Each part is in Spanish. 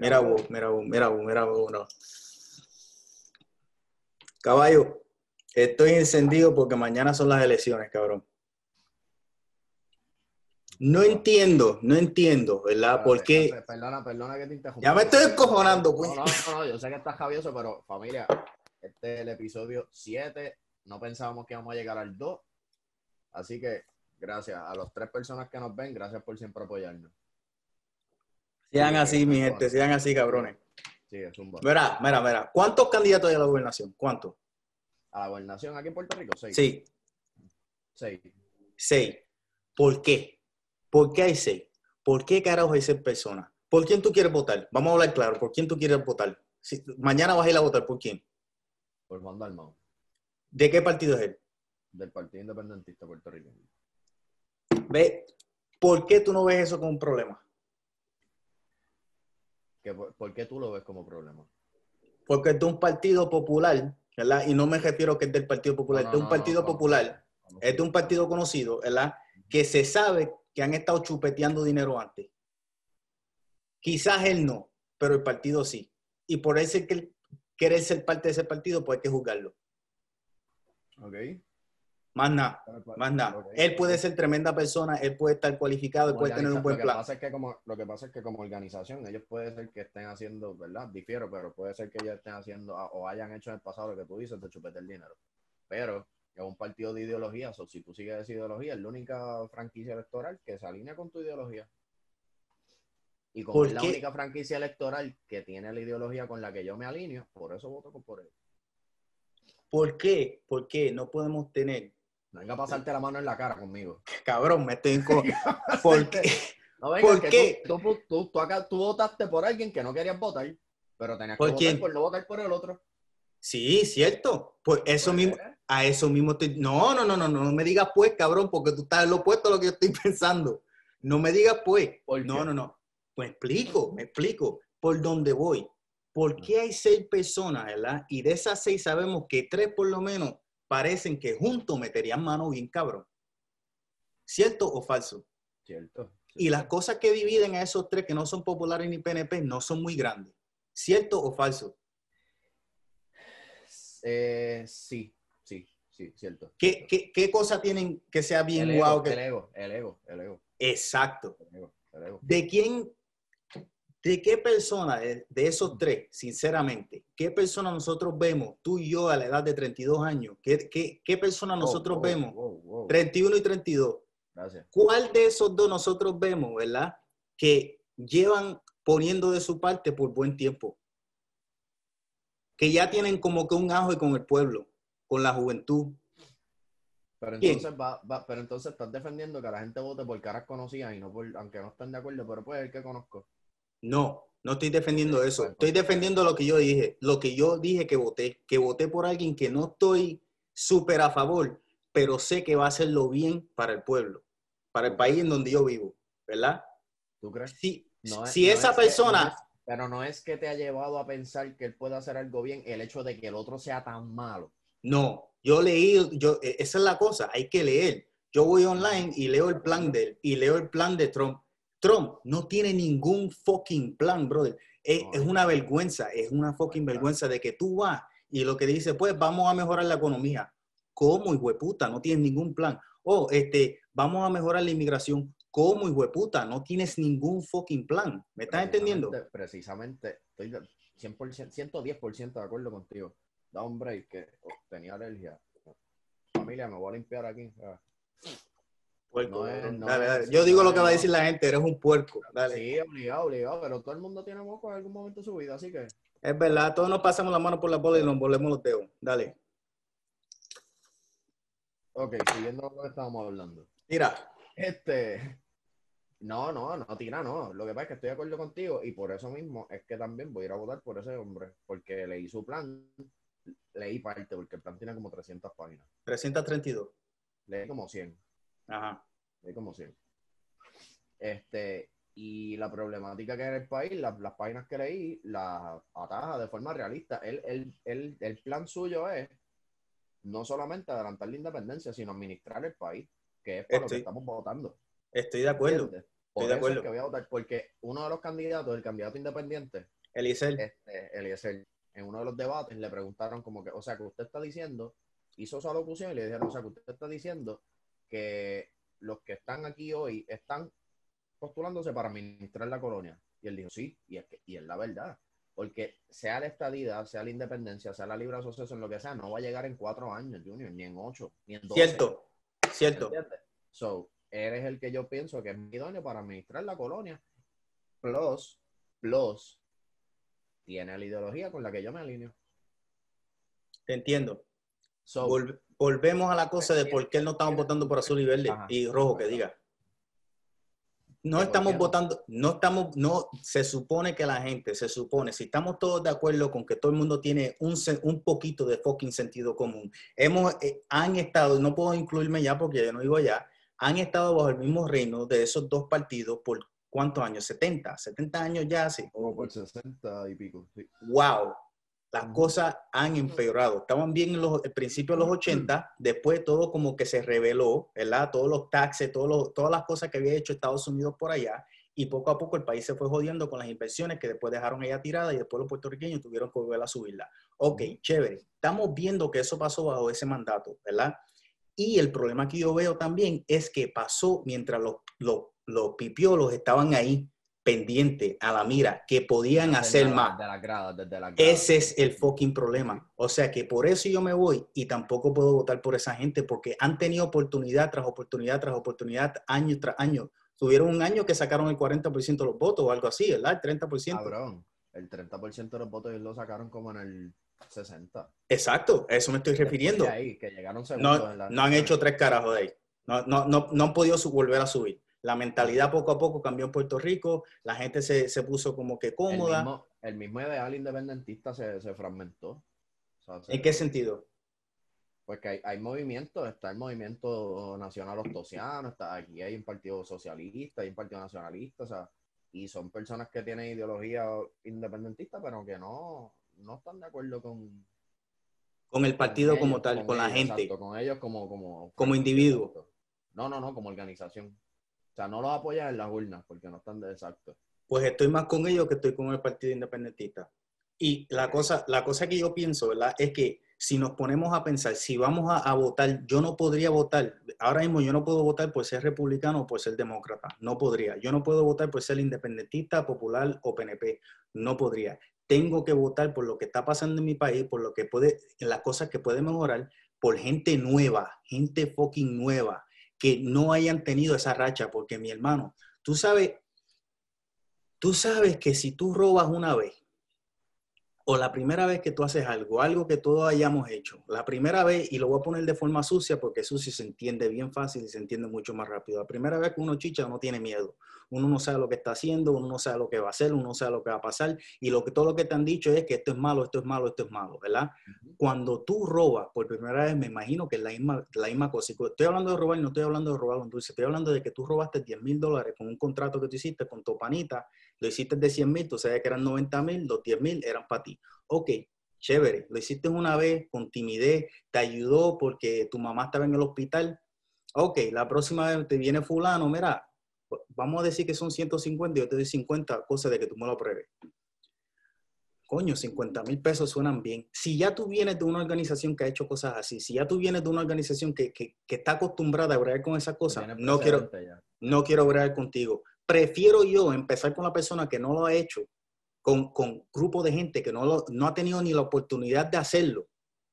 Mira vos, mira vos, mira vos, mira vos. No. Caballo, estoy encendido porque mañana son las elecciones, cabrón. No entiendo, no entiendo, ¿verdad? ¿Por qué? Perdona, perdona que te interrumpa. Ya me estoy encojonando, pues. No, no, no, no, yo sé que estás javioso, pero familia, este es el episodio 7. No pensábamos que íbamos a llegar al 2. Así que gracias a las tres personas que nos ven, gracias por siempre apoyarnos. Sean así, mi gente, sean así, cabrones. Sí, es un. Mira, mira, mira. ¿Cuántos candidatos hay a la gobernación? ¿Cuántos? A la gobernación aquí en Puerto Rico, seis. Sí, Seis. seis. ¿Por qué? ¿Por qué hay seis? ¿Por qué carajo hay seis personas? ¿Por quién tú quieres votar? Vamos a hablar claro. ¿Por quién tú quieres votar? Si, mañana vas a ir a votar, ¿por quién? Por Juan Dalmau, ¿De qué partido es él? del Partido Independentista puertorriqueño. ¿Ve? ¿Por qué tú no ves eso como un problema? ¿Qué- por, por qué tú lo ves como problema? Porque es de un partido popular, ¿verdad? Y no me refiero que es del Partido Popular, No, es de un no, partido no, popular, es de un partido conocido, ¿verdad? Que se sabe que han estado chupeteando dinero antes. Quizás él no, pero el partido sí. Y por eso es que él quiere ser parte de ese partido, pues hay que juzgarlo. Ok. Más nada, más nada. Él puede ser tremenda persona, él puede estar cualificado, él puede tener un buen lo que plan. Pasa es que como, lo que pasa es que como organización, ellos puede ser que estén haciendo, ¿verdad? Difiero, pero puede ser que ellos estén haciendo o hayan hecho en el pasado lo que tú dices de chupete el dinero. Pero es un partido de ideología, o si tú sigues esa ideología, es la única franquicia electoral que se alinea con tu ideología. Y como ¿Por es la qué? única franquicia electoral que tiene la ideología con la que yo me alineo, por eso voto por él. ¿Por qué? ¿Por qué no podemos tener? Venga a pasarte la mano en la cara conmigo. Cabrón, me estoy enco- ¿Por qué? No venga, ¿Por qué? Tú, tú, tú- tú acá, tú votaste por alguien que no querías votar, pero tenías que ¿Por votar quién? por no votar por el otro. Sí, cierto. Pues eso Pues, mismo, a eso mismo estoy. No, no, no, no, no, no me digas pues, cabrón, porque tú estás en lo opuesto a lo que yo estoy pensando. No me digas pues. ¿Por No, qué? no, no. Pues explico, me explico por dónde voy. ¿Por qué hay seis personas, verdad? Y de esas seis sabemos que tres por lo menos parecen que juntos meterían mano bien cabrón. ¿Cierto o falso? Cierto. Y las cosas que dividen a esos tres que no son populares ni PNP no son muy grandes. ¿Cierto o falso? Eh, sí, sí, sí, cierto. ¿Qué, qué, qué cosa tienen que sea bien el ego, guau? que- el ego, el ego, el ego, Exacto. el ego, el ego. ¿De quién, de qué persona de, de esos tres, sinceramente, qué persona nosotros vemos, tú y yo a la edad de 32 años, qué, qué, qué persona nosotros Oh, wow, vemos, wow. 31 y 32, Gracias. cuál de esos dos nosotros vemos, verdad, que llevan poniendo de su parte por buen tiempo? Que ya tienen como que un ajo con el pueblo, con la juventud. Pero entonces, va, va- pero entonces estás defendiendo que la gente vote por caras conocidas y no por, aunque no estén de acuerdo, pero pues el que conozco. No, no estoy defendiendo eso. Estoy defendiendo lo que yo dije, lo que yo dije que voté, que voté por alguien que no estoy súper a favor, pero sé que va a hacerlo bien para el pueblo, para el país en donde yo vivo, ¿verdad? ¿Tú crees? Si, No es- si no esa es persona, no es- pero no es que te ha llevado a pensar que él puede hacer algo bien el hecho de que el otro sea tan malo. no, yo leí, yo, e- esa es la cosa, hay que leer. Yo voy online y leo el plan de él y leo el plan de Trump. Trump no tiene ningún fucking plan, brother. Es, una vergüenza, es una fucking vergüenza de que tú vas y lo que dice, pues vamos a mejorar la economía. ¿Cómo, hijo de puta? No tienes ningún plan. Oh, este, vamos a mejorar la inmigración. ¿Cómo, hijo de puta? No tienes ningún fucking plan. ¿Me estás entendiendo? Precisamente, estoy de 100%, 110% de acuerdo contigo. Da un break que oh, tenía alergia. Familia, me voy a limpiar aquí. Ah, Puerco, No es- no Dale, es- dale. Yo digo lo que va a decir la gente, eres un puerco. Dale. Sí, obligado, obligado, pero todo el mundo tiene moco en algún momento de su vida, así que Es verdad, todos nos pasamos la mano por la bola y nos volvemos los dedos. Dale. Ok, siguiendo lo que estábamos hablando. Mira, Este. No, no, no, tira, no. Lo que pasa es que estoy de acuerdo contigo y por eso mismo es que también voy a ir a votar por ese hombre. Porque leí su plan, leí parte, porque el plan tiene como 300 páginas. 332. Leí como 100. Ajá. Leí como 100. Este. Y la problemática que hay en el país, las, las páginas que leí, las ataja de forma realista. El, el, el, el plan suyo es no solamente adelantar la independencia, sino administrar el país, que es para lo que estamos votando. Estoy de acuerdo. ¿Entiendes? Por Estoy de es acuerdo. que voy a votar, porque uno de los candidatos, el candidato independiente, Eliezer, este, Eliezer, en uno de los debates le preguntaron como que, o sea, que usted está diciendo, hizo su alocución y le dijeron, o sea, que usted está diciendo que los que están aquí hoy están postulándose para administrar la colonia. Y él dijo, sí, y es, que, y es la verdad. Porque sea la estadidad, sea la independencia, sea la libre asociación, lo que sea, no va a llegar en cuatro años, Junior, ni en ocho, ni en doce. cierto, cierto. ¿Entiendes? So, eres el que yo pienso que es idóneo para administrar la colonia. Plus, plus, tiene la ideología con la que yo me alineo. Te entiendo. So, Vol- volvemos a la cosa de por qué no estamos votando por azul y verde Ajá. y rojo, que diga. No ¿Que por estamos votando, no estamos, no, se supone que la gente, se supone, si estamos todos de acuerdo con que todo el mundo tiene un, un poquito de fucking sentido común, hemos, eh, han estado, no puedo incluirme ya porque yo no vivo allá, han estado bajo el mismo reino de esos dos partidos por cuántos años, 70, 70 años ya, sí. como por 60 y pico. sí. wow, las cosas han empeorado. Estaban bien en los el principio de los 80, después todo como que se reveló, ¿verdad? Todos los taxes, todos los- todas las cosas que había hecho Estados Unidos por allá, y poco a poco el país se fue jodiendo con las inversiones que después dejaron ella tirada y después los puertorriqueños tuvieron que volver a subirla. Ok, chévere. Estamos viendo que eso pasó bajo ese mandato, ¿verdad? Y el problema que yo veo también es que pasó mientras los, los, los pipiolos estaban ahí pendientes a la mira, que podían hacer la- más. Desde las gradas, desde las gradas. Ese es el fucking problema. O sea que por eso yo me voy y tampoco puedo votar por esa gente porque han tenido oportunidad tras oportunidad tras oportunidad, año tras año. Tuvieron un año que sacaron el 40% de los votos o algo así, ¿verdad? El 30%. Cabrón, el 30% de los votos lo sacaron como en el 60. Exacto, a eso me estoy refiriendo. Después ahí, que llegaron No, en la- no han hecho tres carajos de ahí. No, no, no, no han podido volver a subir. La mentalidad poco a poco cambió en Puerto Rico, la gente se, se puso como que el cómoda. mismo, el mismo ideal independentista se, se fragmentó. O sea, se- ¿En qué sentido? Porque hay, hay movimientos, está el movimiento nacional ostosiano, está aquí hay un partido socialista, hay un partido nacionalista, o sea, y son personas que tienen ideología independentista, pero que no, no están de acuerdo con, Con el partido con como tal, con, la ellos, gente. exacto, con ellos como, como, Como individuo. Exacto. No, no, no, como organización. O sea, no los apoyan en las urnas porque no están de exacto. pues estoy más con ellos que estoy con el Partido Independentista. Y la cosa, la cosa que yo pienso, ¿verdad? Es que si nos ponemos a pensar, si vamos a, a votar, yo no podría votar, ahora mismo yo no puedo votar por ser republicano o por ser demócrata, no podría. Yo no puedo votar por ser independentista, popular o PNP, no podría. Tengo que votar por lo que está pasando en mi país, por lo que puede, las cosas que puede mejorar, por gente nueva, gente fucking nueva, que no hayan tenido esa racha, porque mi hermano, tú sabes, Tú sabes que si tú robas una vez, o la primera vez que tú haces algo, algo que todos hayamos hecho, la primera vez, y lo voy a poner de forma sucia porque sucio se entiende bien fácil y se entiende mucho más rápido. La primera vez que uno chicha, uno tiene miedo. Uno no sabe lo que está haciendo, uno no sabe lo que va a hacer, uno no sabe lo que va a pasar, y lo que todo lo que te han dicho es que esto es malo, esto es malo, esto es malo, ¿verdad? Cuando tú robas por primera vez, me imagino que es la misma, la misma cosa. Estoy hablando de robar, no estoy hablando de robar un dulce, estoy hablando de que tú robaste 10 mil dólares con un contrato que tú hiciste con tu panita, lo hiciste de 100 mil, tú sabes que eran 90 mil, los 10 mil eran para ti. Ok, chévere, lo hiciste una vez con timidez, te ayudó porque tu mamá estaba en el hospital. Ok, la próxima vez te viene fulano, mira, vamos a decir que son 150, yo te doy 50 cosas de que tú me lo pruebes. Coño, 50 mil pesos suenan bien. Si ya tú vienes de una organización que ha hecho cosas así, si ya tú vienes de una organización que, que- que está acostumbrada a bregar con esas cosas, no quiero, ya. no quiero bregar contigo. Prefiero yo empezar con la persona que no lo ha hecho, con, con grupo de gente que no, lo- no ha tenido ni la oportunidad de hacerlo,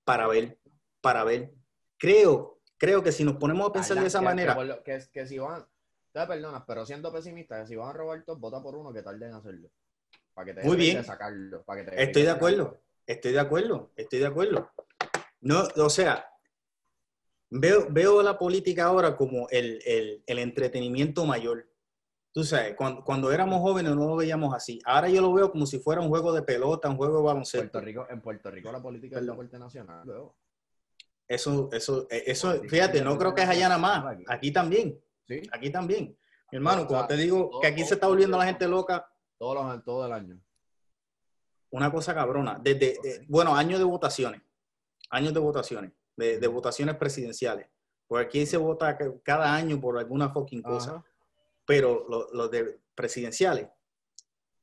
para ver, para ver. Creo, creo que si nos ponemos a pensar de esa que- manera, que, que si van, te perdonas, pero siendo pesimista, si van a robar todos, vota por uno que tarden en hacerlo. Para que te Muy bien. sacarlo. Para que te Estoy de sacarlo. acuerdo. Estoy de acuerdo, estoy de acuerdo. No, o sea, veo, veo la política ahora como el, el- el entretenimiento mayor. Tú sabes, cuando, cuando éramos jóvenes no lo veíamos así. Ahora yo lo veo como si fuera un juego de pelota, un juego de baloncesto. Puerto Rico, en Puerto Rico la política es Perdón. deporte nacional. luego. Eso, eso, eh, eso, fíjate, no creo que es allá nada más. Aquí también, Sí, aquí también. Mi hermano, cuando te digo todo- que aquí todo- se está volviendo la gente loca, todos los, todo el año. una cosa cabrona. Desde, de- bueno, años de votaciones. Años de votaciones. De, de votaciones presidenciales. Porque aquí se vota ca- cada año por alguna fucking cosa. Ajá. Pero los de presidenciales,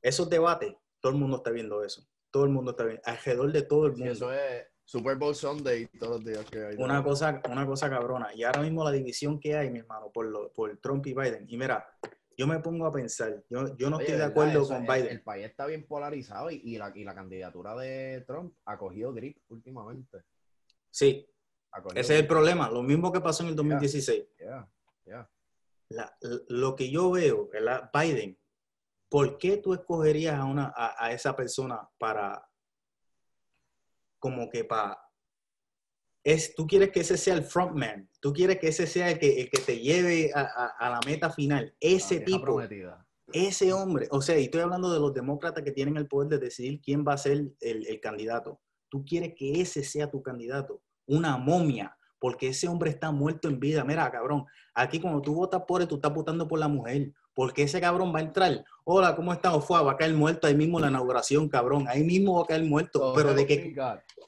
esos debates, todo el mundo está viendo eso. Todo el mundo está viendo, alrededor de todo el mundo. eso es Super Bowl Sunday todos los días que hay. Una cosa, una cosa cabrona. Y ahora mismo la división que hay, mi hermano, por, lo, por Trump y Biden. Y mira, yo me pongo a pensar, yo, yo no estoy de acuerdo con Biden. El, país está bien polarizado y, la, y, la, candidatura de Trump ha cogido grip últimamente. Sí, ese es el problema, lo mismo que pasó en el 2016. lo que yo veo, ¿verdad? Biden, ¿por qué tú escogerías a, una, a, esa persona para, como que para, es, tú quieres que ese sea el frontman, tú quieres que ese sea el que, que te lleve a, la meta final, ese tipo, ese hombre, o sea, y estoy hablando de los demócratas que tienen el poder de decidir quién va a ser el, el candidato. Tú quieres que ese sea tu candidato, una momia, porque ese hombre está muerto en vida. Mira, cabrón, aquí cuando tú votas por él, tú estás votando por la mujer, porque ese cabrón va a entrar. Hola, ¿cómo estás? Fue, va a caer muerto ahí mismo la inauguración, cabrón. Ahí mismo va a caer muerto. pero de que,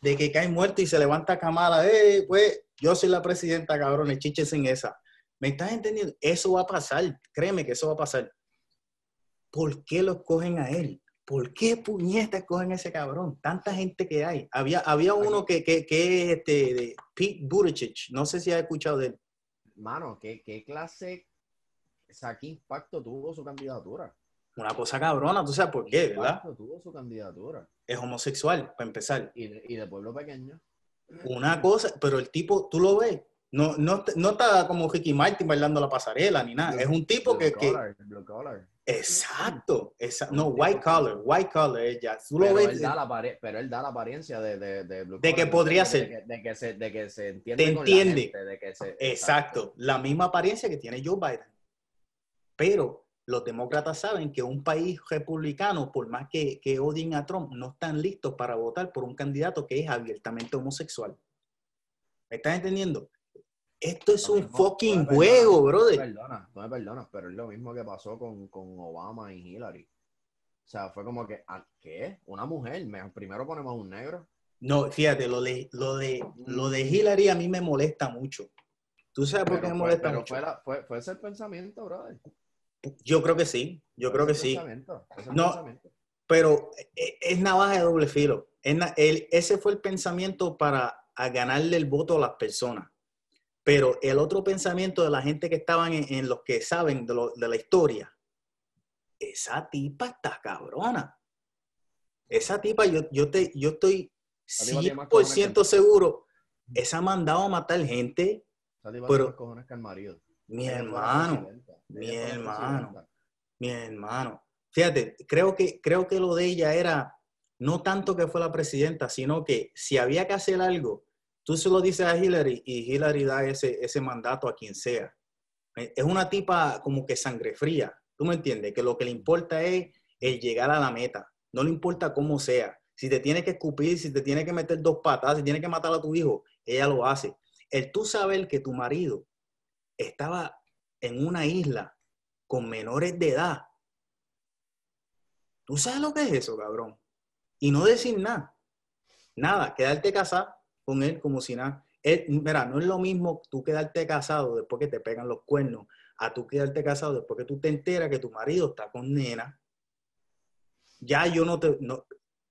de que cae muerto y se levanta camada, eh, pues yo soy la presidenta, cabrón, chiches en esa. ¿Me estás entendiendo? Eso va a pasar. Créeme que eso va a pasar. ¿Por qué lo escogen a él? ¿por qué puñetas cogen ese cabrón? Tanta gente que hay. Había, había uno que, que, que es este, de Pete Buttigieg, no sé si has escuchado de él. Mano, ¿qué, qué clase, o sea, qué impacto tuvo su candidatura? Una cosa cabrona, tú sabes por qué, ¿verdad? tuvo su candidatura? Es homosexual, para empezar. Y de, y de pueblo pequeño. Una cosa, pero el tipo, tú lo ves, no, no, no está como Ricky Martin bailando la pasarela ni nada. es un tipo que, que, Exacto, no, white collar, white collar ella. pero, él da la pero él da la apariencia de, de, de, de que podría ser. De que, se, de que se entiende. Te entiende. exacto. la misma apariencia que tiene Joe Biden. Pero los demócratas saben que un país republicano, por más que, que odien a Trump, no están listos para votar por un candidato que es abiertamente homosexual. ¿Me estás entendiendo? Esto es un fucking juego, brother. Perdona, no me perdonas, pero es lo mismo que pasó con, con Obama y Hillary. O sea, fue como que, ah, ¿qué? Una mujer, primero ponemos un negro. No, fíjate, lo de, lo de, lo de Hillary a mí me molesta mucho. ¿Tú sabes por qué me molesta mucho? Fue, fue, ese el pensamiento, brother. Yo creo que sí, yo creo que sí. No, pero e, es navaja de doble filo. ese fue el pensamiento para ganarle el voto a las personas. Pero el otro pensamiento de la gente que estaban en, los que saben de, de, la historia, esa tipa está cabrona. Esa tipa, yo, yo, te, yo estoy 100% seguro, esa ha mandado a matar gente. Pero, mi hermano, mi hermano, mi hermano. Fíjate, creo que, creo que lo de ella era no tanto que fue la presidenta, sino que si había que hacer algo, Tú se lo dices a Hillary y Hillary da ese, ese mandato a quien sea. Eh, es una tipa como que sangre fría. ¿Tú me entiendes? Que lo que le importa es el llegar a la meta. No le importa cómo sea. Si te tiene que escupir, si te tiene que meter dos patas, si tiene que matar a tu hijo, ella lo hace. El tú saber que tu marido estaba en una isla con menores de edad. ¿Tú sabes lo que es eso, cabrón? Y no decir nada. Nada, quedarte casado con él como si nada. mira, no es lo mismo tú quedarte casado después que te pegan los cuernos, a tú quedarte casado después que tú te enteras que tu marido está con nena. Ya yo no te, no,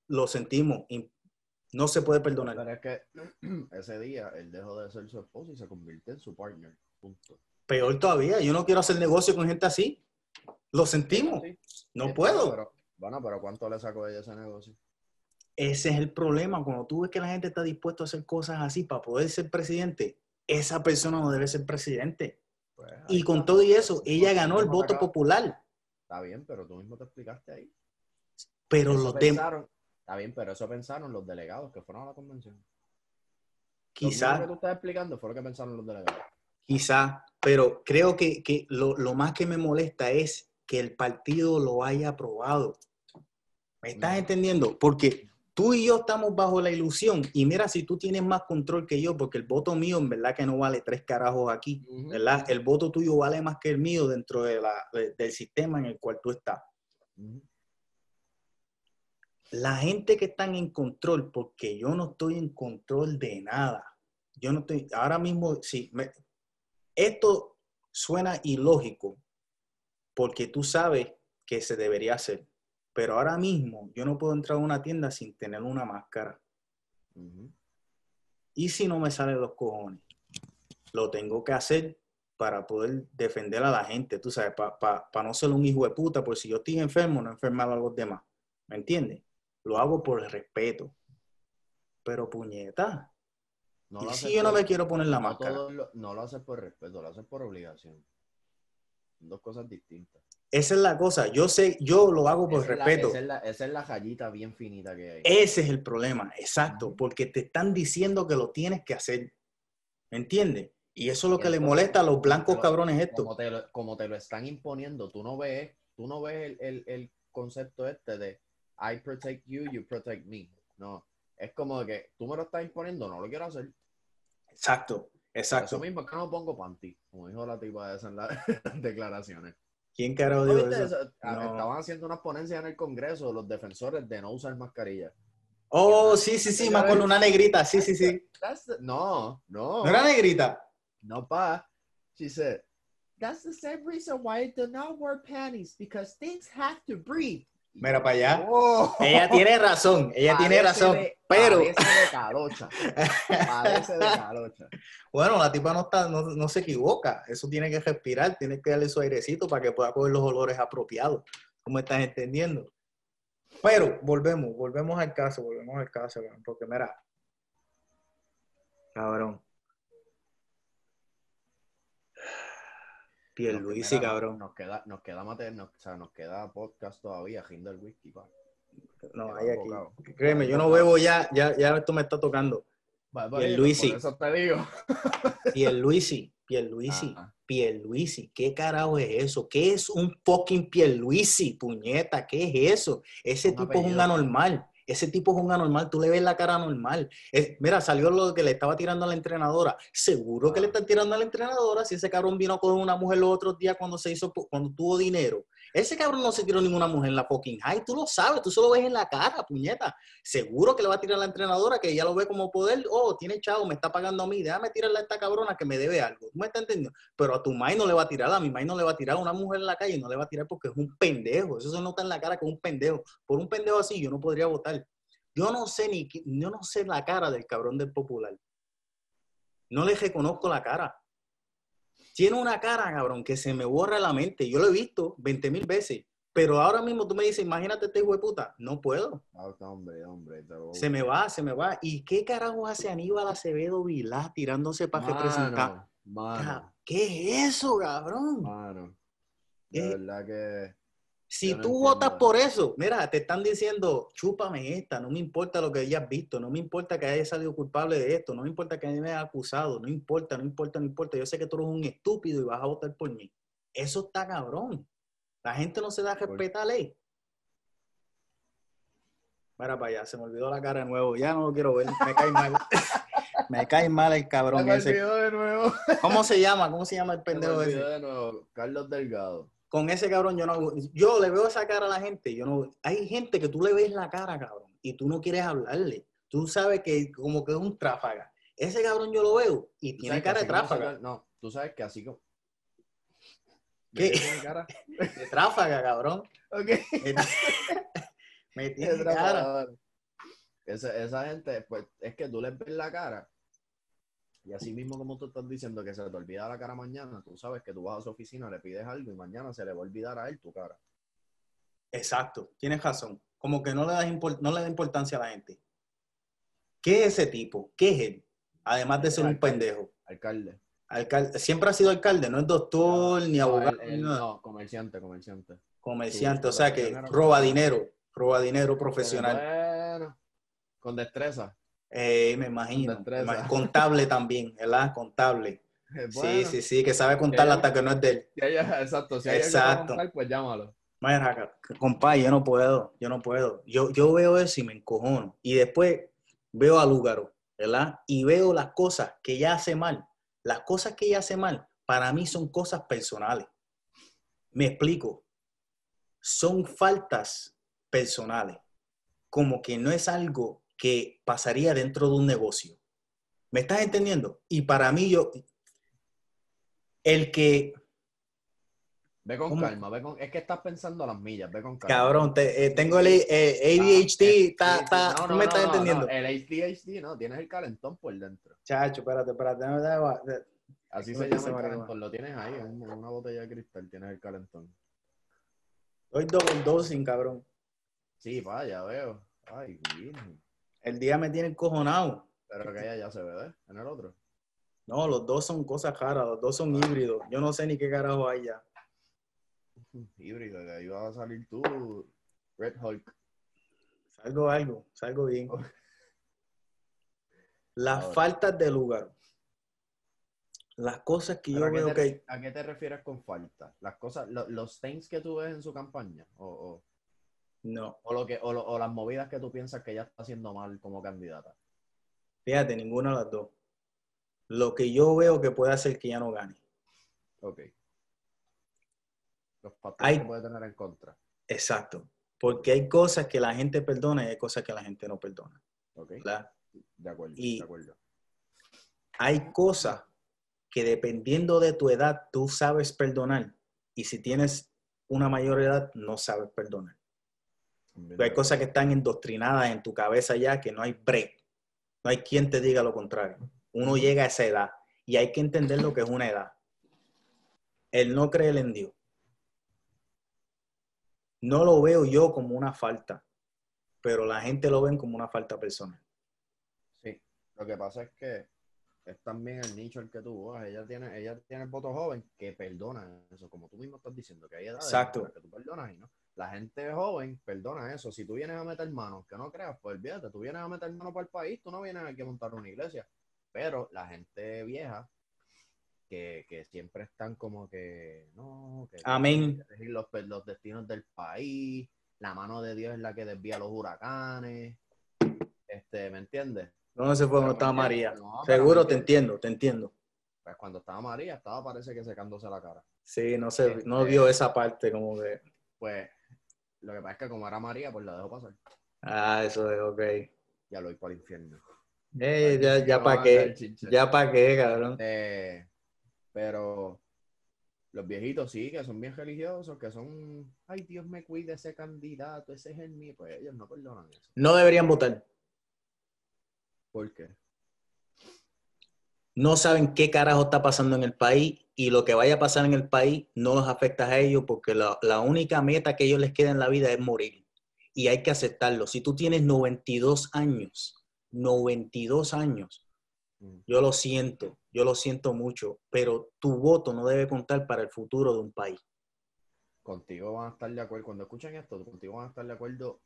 lo sentimos, no se puede perdonar. Es que ese día él dejó de ser su esposo y se convirtió en su partner. Punto. Peor todavía, yo no quiero hacer negocio con gente así. Lo sentimos. No puedo. bueno, pero ¿cuánto le sacó ella ese negocio? Ese es el problema. Cuando tú ves que la gente está dispuesta a hacer cosas así para poder ser presidente, esa persona no debe ser presidente. Pues, y con todo y eso, ella ganó el voto popular. Está bien, pero tú mismo te explicaste ahí. Pero los demás. Está bien, pero eso pensaron los delegados que fueron a la convención. Quizás. Lo que tú estás explicando fue lo que pensaron los delegados. Quizá, pero creo que, que lo, lo, más que me molesta es que el partido lo haya aprobado. ¿Me estás entendiendo? Porque tú y yo estamos bajo la ilusión y mira si tú tienes más control que yo, porque el voto mío en verdad que no vale tres carajos aquí, ¿verdad? El voto tuyo vale más que el mío dentro de la, del sistema en el cual tú estás. La gente que está en control, porque yo no estoy en control de nada. Yo no estoy, ahora mismo, sí, esto suena ilógico, porque tú sabes que se debería hacer. Pero ahora mismo yo no puedo entrar a una tienda sin tener una máscara. ¿Y si no me salen los cojones? Lo tengo que hacer para poder defender a la gente, tú sabes, para no ser un hijo de puta, por si yo estoy enfermo, no enfermar a los demás. ¿Me entiendes? Lo hago por el respeto. Pero puñeta. ¿Y si yo no me quiero poner la máscara? no lo haces por respeto, lo haces por obligación. Dos cosas distintas. Esa es la cosa. Yo sé, yo lo hago por respeto. esa, es la, esa, bien finita que hay. Ese es el problema, exacto, porque te están diciendo que lo tienes que hacer. ¿Me entiendes? Y eso es lo que le molesta a los blancos cabrones esto. Como te, lo, están imponiendo, tú no ves, tú no ves el, el concepto este de I protect you, you protect me. No, es como que tú me lo estás imponiendo, no lo quiero hacer. Exacto, exacto. Eso mismo que no pongo panty, como dijo la tipa de esa en las declaraciones. ¿Quién carajo dijo eso? Estaban haciendo unas ponencias en el Congreso los defensores de no usar mascarilla. Oh, sí, sí, sí, me acuerdo, una negrita, sí, sí, sí. No, no. ¿No era negrita? No, pa. She said, that's the same reason why I do not wear panties, because things have to breathe. Mira para allá. Oh. Ella tiene razón, ella tiene razón, pero... Parece de calocha. Parece de calocha. Bueno, la tipa no, está, no, se equivoca. Eso tiene que respirar, tiene que darle su airecito para que pueda coger los olores apropiados. ¿Cómo estás entendiendo? Pero volvemos, volvemos al caso, volvemos al caso, porque mira, cabrón. Pierluisi, cabrón. Nos queda, nos queda o sea, nos queda podcast todavía, Hinder Whisky, pa. No, hay aquí. Créeme, yo no bebo ya, ya, ya esto me está tocando. Pierluisi. Por eso te digo. Pierluisi, Pierluisi, Pierluisi. ¿Qué carajo es eso? ¿Qué es un fucking Pierluisi, puñeta? ¿Qué es eso? Ese tipo es un anormal. Ese tipo es un anormal, tú le ves la cara normal. mira, salió lo que le estaba tirando a la entrenadora. Seguro que le están tirando a la entrenadora si ese cabrón vino con una mujer los otros días cuando se hizo, cuando tuvo dinero. Ese cabrón no se tiró ninguna mujer en la fucking high, tú lo sabes, tú solo ves en la cara, puñeta. Seguro que le va a tirar a la entrenadora que ella lo ve como poder, oh, tiene chavo, me está pagando a mí, déjame tirarle a esta cabrona que me debe algo. ¿Tú me estás entendiendo? Pero a tu mai no le va a tirar, a mi mai no le va a tirar a una mujer en la calle, no le va a tirar porque es un pendejo. Eso se nota en la cara que es un pendejo. Por un pendejo así yo no podría votar. Yo no sé ni, yo no sé la cara del cabrón del popular. No le reconozco la cara. Tiene una cara, cabrón, que se me borra la mente. Yo lo he visto 20 mil veces. Pero ahora mismo tú me dices, imagínate este hijo de puta. No puedo. Ah, hombre, hombre. Se me va, se me va. ¿Y qué carajo hace Aníbal Acevedo Vilá tirándose para representar? ¿Qué es eso, cabrón? Mano. De verdad que si tú votas por eso, mira, te están diciendo, chúpame esta, no me importa lo que hayas visto, no me importa que hayas salido culpable de esto, no me importa que me hayas acusado, no importa, no importa, no importa. Yo sé que tú eres un estúpido y vas a votar por mí. Eso está cabrón. La gente no se da a la ley. Mira para allá, se me olvidó la cara de nuevo. Ya no lo quiero ver, me cae mal. me cae mal el cabrón me ese. De nuevo. ¿Cómo se llama? ¿Cómo se llama el pendejo ese? de nuevo. Carlos Delgado con ese cabrón yo no, yo le veo esa cara a la gente, yo no, hay gente que tú le ves la cara, cabrón, y tú no quieres hablarle. Tú sabes que como que es un tráfaga. Ese cabrón yo lo veo y tiene cara de tráfaga. No, tú sabes que así como... ¿Qué? Tiene cara? De tráfaga, cabrón. Ok. Me tiene cara. Esa, esa gente, pues, es que tú le ves la cara y así mismo como tú estás diciendo que se te olvida la cara mañana, tú sabes que tú vas a su oficina, le pides algo y mañana se le va a olvidar a él tu cara. Exacto, tienes razón. Como que no le, das no le da importancia a la gente. ¿Qué es ese tipo? ¿Qué es él? Además de ser un pendejo. Alcalde. Alcalde. Siempre ha sido alcalde, no es doctor ni abogado. no, comerciante, comerciante. Comerciante, o sea que roba dinero, roba dinero profesional. Bueno, con destreza. Eh, me imagino. Contable también, ¿verdad? Contable. sí, sí, sí, que sabe contar hasta que no es de él. exacto, si exacto. Contar, pues llámalo. Mira, compadre, yo no puedo, yo no puedo. Yo, yo veo eso y me encojono. Y después veo a Lúgaro, ¿verdad? Y veo las cosas que ella hace mal. Las cosas que ella hace mal, para mí son cosas personales. Me explico. Son faltas personales. Como que no es algo que pasaría dentro de un negocio. ¿Me estás entendiendo? Y para mí yo, el que Ve con ¿Cómo? calma, ve con... es que estás pensando a las millas, ve con calma. Cabrón, te- eh, tengo el eh, ADHD, Ah, no, me estás entendiendo. el ADHD no, tienes el calentón por dentro. Chacho, espérate, espérate. Así ¿Cómo se llama el calentón, lo tienes ahí, en una, botella de cristal, tienes el calentón. Doy double dosing, cabrón. Sí, vaya, veo. Ay, virgen. El día me tiene encojonado. Pero que ella ya se ve, ¿eh? En el otro. No, los dos son cosas raras, los dos son híbridos. Yo no sé ni qué carajo hay ya. Híbrido, de ahí va a salir tú, Red Hulk. Salgo algo, salgo bien. Las Ahora. faltas de lugar. Las cosas que yo ¿a, qué veo te, que... ¿A qué te refieres con falta? Las cosas, lo- los things que tú ves en su campaña, o, o, No, o lo que, o, lo- o las movidas que tú piensas que ella está haciendo mal como candidata. fíjate, ninguna de las dos. Lo que yo veo que puede hacer que ya no gane. Ok. Los factores Hay- que puede tener en contra. Exacto. Porque hay cosas que la gente perdona y hay cosas que la gente no perdona. Ok. ¿verdad? De acuerdo, Y- de acuerdo. Hay cosas que dependiendo de tu edad tú sabes perdonar. Y si tienes una mayor edad, no sabes perdonar. Hay cosas que están indoctrinadas en tu cabeza ya que no hay break. No hay quien te diga lo contrario. Uno llega a esa edad y hay que entender lo que es una edad. El no creer en Dios. No lo veo yo como una falta, pero la gente lo ven como una falta personal. Sí, lo que pasa es que es también el nicho el que tú vas. Ella tiene, ella tiene el voto joven que perdona eso, como tú mismo estás diciendo, que hay edades Exacto. que tú perdonas y no. La gente joven perdona eso. Si tú vienes a meter manos, que no creas, pues olvídate, tú vienes a meter manos para el país, tú no vienes aquí a montar una iglesia. Pero la gente vieja, que, que siempre están como que, no, que Amén. los, los destinos del país, la mano de Dios es la que desvía los huracanes, este, ¿me entiendes? No se fue cuando Pero estaba María. no, Seguro te entiendo, te entiendo. Pues cuando estaba María, estaba parece que secándose la cara. Sí, no se, no Este- vio esa parte como que, Pues lo que pasa es que como era María, pues la dejo pasar. ah, eso es ok. Ya lo voy para el infierno. Eh, ya, ya No para qué, ya para qué, cabrón. Eh, pero los viejitos sí, que son bien religiosos, que son, ay, Dios me cuide ese candidato, ese es el mío. Pues ellos no perdonan eso. No deberían votar. ¿Por qué? no saben qué carajo está pasando en el país y lo que vaya a pasar en el país no los afecta a ellos porque la, la única meta que ellos les queda en la vida es morir. Y hay que aceptarlo. Si tú tienes 92 años, 92 años, Mm. yo lo siento, yo lo siento mucho, pero tu voto no debe contar para el futuro de un país. Contigo van a estar de acuerdo, cuando escuchen esto, contigo van a estar de acuerdo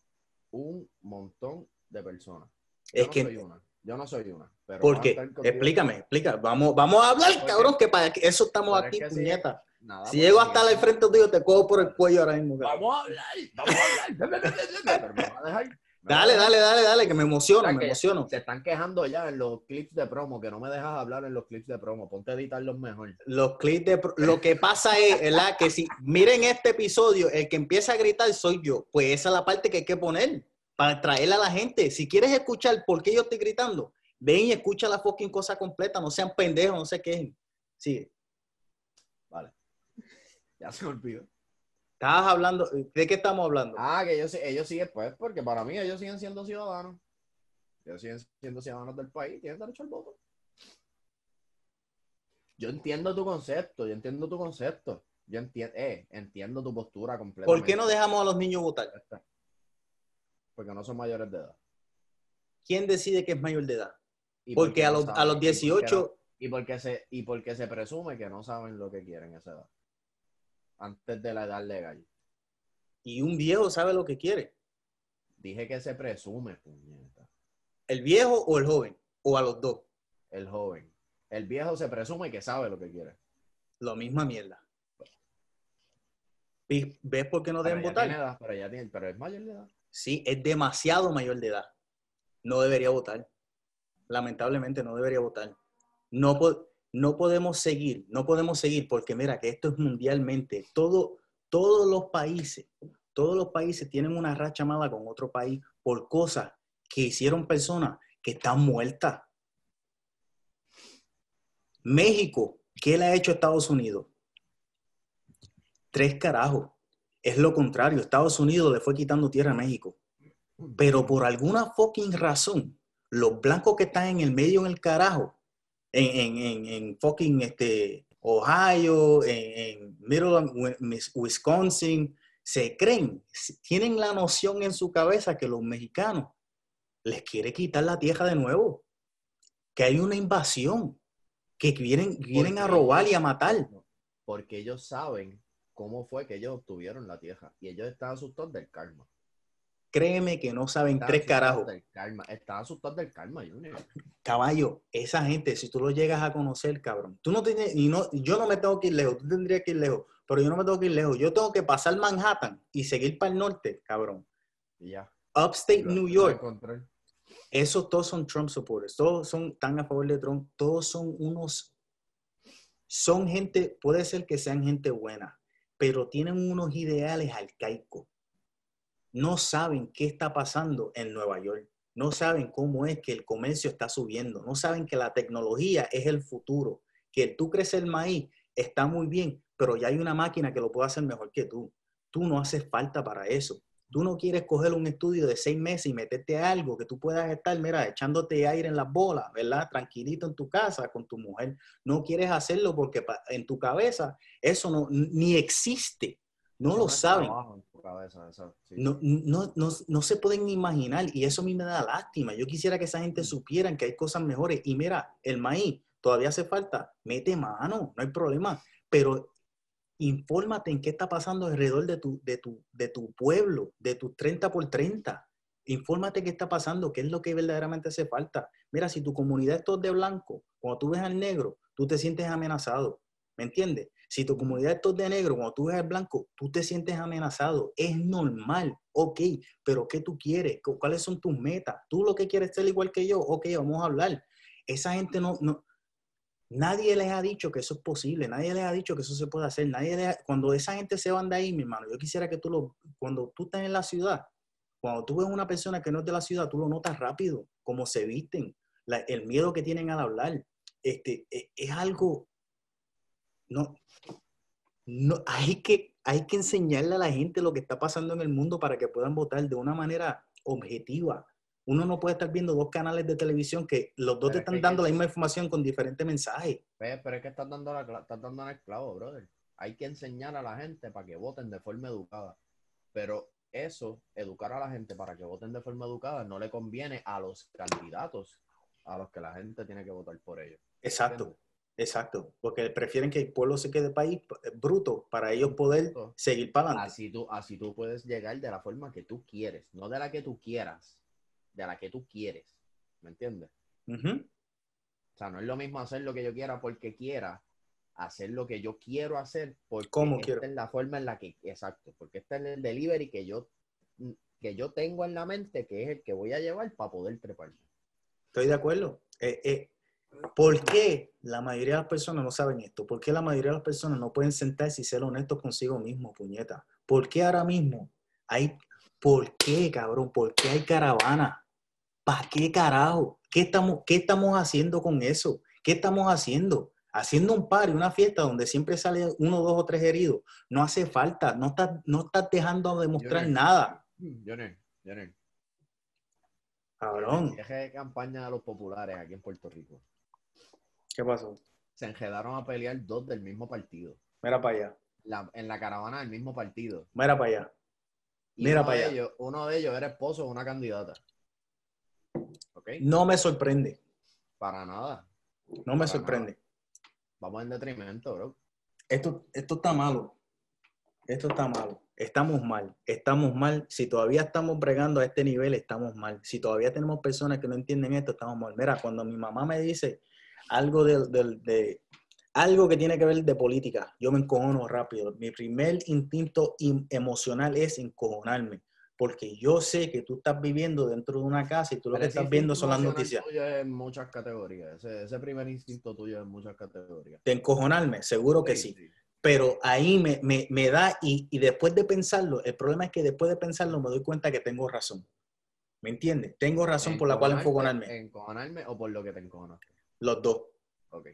un montón de personas. Yo Es no que- soy una, yo no soy una. Pero estar contigo- explícame, explica. Vamos, vamos a hablar, Porque- cabrón, que para eso estamos aquí, puñeta. Nada, Si llego hasta si- al frente tuyo, te cojo por el cuello ahora mismo. cabrón. Vamos a hablar, vamos a hablar. Pero a dejar. me va a Dale, dejar. dale, dale, dale, que me emociono, ¿Sabes me emociono. Se están quejando ya en los clips de promo, que no me dejas hablar en los clips de promo. Ponte a editarlos mejor. Los clips de... pro- Lo que pasa es, ¿verdad? Que si miren este episodio, el que empieza a gritar soy yo. Pues esa es la parte que hay que poner para traerle a la gente. Si quieres escuchar por qué yo estoy gritando, ven y escucha la fucking cosa completa. No sean pendejos, no se quejen. Sigue. Vale. Ya se olvidó. Estabas hablando... ¿De qué estamos hablando? Ah, que ellos, ellos siguen, pues, porque para mí ellos siguen siendo ciudadanos. Ellos siguen siendo ciudadanos del país, tienen derecho al voto. Yo entiendo tu concepto, yo entiendo tu concepto. Yo entiendo, eh, entiendo tu postura completamente. ¿Por qué no dejamos a los niños votar? Porque no son mayores de edad. ¿Quién decide que es mayor de edad? Y Porque a no los, a los y porque 18... no- Y porque, se, y porque se presume que no saben lo que quieren a esa edad. Antes de la edad legal. Y un viejo sabe lo que quiere. Dije que se presume, puñeta. ¿El viejo o el joven? O a los dos. El joven. El viejo se presume que sabe lo que quiere. Lo misma mierda. ¿Ves por qué no deben votar? tiene edad, pero ya tiene, pero es mayor de edad. Sí, es demasiado mayor de edad. No debería votar. Lamentablemente no debería votar. No, po- no podemos seguir, no podemos seguir porque mira que esto es mundialmente. Todo, todos los países, todos los países tienen una racha mala con otro país por cosas que hicieron personas que están muertas. México, ¿qué le ha hecho a Estados Unidos? Tres carajos. Es lo contrario. Estados Unidos le fue quitando tierra a México. Pero por alguna fucking razón, los blancos que están en el medio en el carajo, en, en, en, fucking este, Ohio, en, Middle Wisconsin, se creen, tienen la noción en su cabeza que los mexicanos les quiere quitar la tierra de nuevo, que hay una invasión, que vienen, vienen a robar y a matar. Porque ellos saben cómo fue que ellos obtuvieron la tierra y ellos están asustados del karma. Créeme que no saben tres carajos. Están asustados del karma, Junior. Caballo, esa gente, si tú lo llegas a conocer, cabrón, tú no tienes, y no, yo no me tengo que ir lejos, tú tendrías que ir lejos, pero yo no me tengo que ir lejos. Yo tengo que pasar Manhattan y seguir para el norte, cabrón. Ya. Upstate New York. Esos todos son Trump supporters, todos son tan a favor de Trump, todos son unos, son gente, puede ser que sean gente buena, pero tienen unos ideales arcaicos no saben qué está pasando en Nueva York, no saben cómo es que el comercio está subiendo, no saben que la tecnología es el futuro, que tú crecer el maíz está muy bien, pero ya hay una máquina que lo puede hacer mejor que tú. Tú no haces falta para eso. Tú no quieres coger un estudio de seis meses y meterte a algo que tú puedas estar, mira, echándote aire en las bolas, ¿verdad? Tranquilito en tu casa con tu mujer. No quieres hacerlo porque en tu cabeza eso no, ni existe. No lo saben. no, no, no, no, se pueden imaginar y eso a mí me da lástima. Yo quisiera que esa gente mm. supieran que hay cosas mejores. Y mira, el maíz todavía hace falta, mete mano, no hay problema, pero infórmate en qué está pasando alrededor de tu, de tu, de tu pueblo, de tus 30 por 30. Infórmate qué está pasando, qué es lo que verdaderamente hace falta. Mira, si tu comunidad es todo de blanco, cuando tú ves al negro, tú te sientes amenazado. ¿Me entiendes? Si tu comunidad es de negro, cuando tú ves el blanco, tú te sientes amenazado. Es normal, ok, pero ¿qué tú quieres? ¿Cuáles son tus metas? ¿Tú lo que quieres ser igual que yo? Ok, vamos a hablar. Esa gente no, nadie les ha dicho que eso es posible, nadie les ha dicho que eso se puede hacer. Nadie cuando esa gente se van de ahí, mi hermano, yo quisiera que tú lo, cuando tú estás en la ciudad, cuando tú ves una persona que no es de la ciudad, tú lo notas rápido, cómo se visten, el miedo que tienen al hablar. Este, es, es algo no, no, hay que, hay que enseñarle a la gente lo que está pasando en el mundo para que puedan votar de una manera objetiva. Uno no puede estar viendo dos canales de televisión que los dos te están dando la misma información con diferentes mensajes. Pero es que estás dando, la, estás dando el clavo, brother. Hay que enseñar a la gente para que voten de forma educada. Pero eso, educar a la gente para que voten de forma educada, no le conviene a los candidatos a los que la gente tiene que votar por ellos. Exacto. Exacto, porque prefieren que el pueblo se quede país eh, bruto para ellos poder seguir para adelante. Así tú, así tú puedes llegar de la forma que tú quieres, no de la que tú quieras, de la que tú quieres. ¿Me entiendes? O sea, no es lo mismo hacer lo que yo quiera porque quiera, hacer lo que yo quiero hacer porque ¿Cómo esta es la forma en la que, exacto, porque este es el delivery que yo, que yo tengo en la mente que es el que voy a llevar para poder treparme. Estoy de acuerdo. Eh, eh, ¿Por qué la mayoría de las personas no saben esto? ¿Por qué la mayoría de las personas no pueden sentarse y ser honestos consigo mismos, puñeta? ¿Por qué ahora mismo hay, por qué, cabrón? ¿Por qué hay caravana? ¿Para qué carajo? ¿Qué estamos, ¿Qué estamos haciendo con eso? ¿Qué estamos haciendo? Haciendo un par y una fiesta donde siempre sale uno, dos o tres heridos. No hace falta, no estás no está dejando demostrar nada. Johnny, Johnny. Cabrón. Deje de campaña de los populares aquí en Puerto Rico. ¿Qué pasó? Se enredaron a pelear dos del mismo partido. Mira para allá. en la caravana del mismo partido. Mira para allá. Mira para allá. uno de ellos era esposo de una candidata. No me sorprende. Para nada. No me sorprende. Vamos en detrimento, bro. Esto, esto está malo. Esto está malo. Estamos mal. Estamos mal. Si todavía estamos bregando a este nivel, estamos mal. Si todavía tenemos personas que no entienden esto, estamos mal. Mira, cuando mi mamá me dice, algo de, algo que tiene que ver de política, yo me encojono rápido. Mi primer instinto emocional es encojonarme, porque yo sé que tú estás viviendo dentro de una casa y tú lo que estás viendo son las noticias. Tuyo en muchas categorías, ese, primer instinto tuyo en muchas categorías. De encojonarme, seguro que sí. Pero ahí me, me, me da, y, y, después de pensarlo, el problema es que después de pensarlo me doy cuenta que tengo razón. ¿Me entiendes? Tengo razón por la cual encojonarme. ¿Encojonarme o por lo que te encojonaste? Los dos. Ok.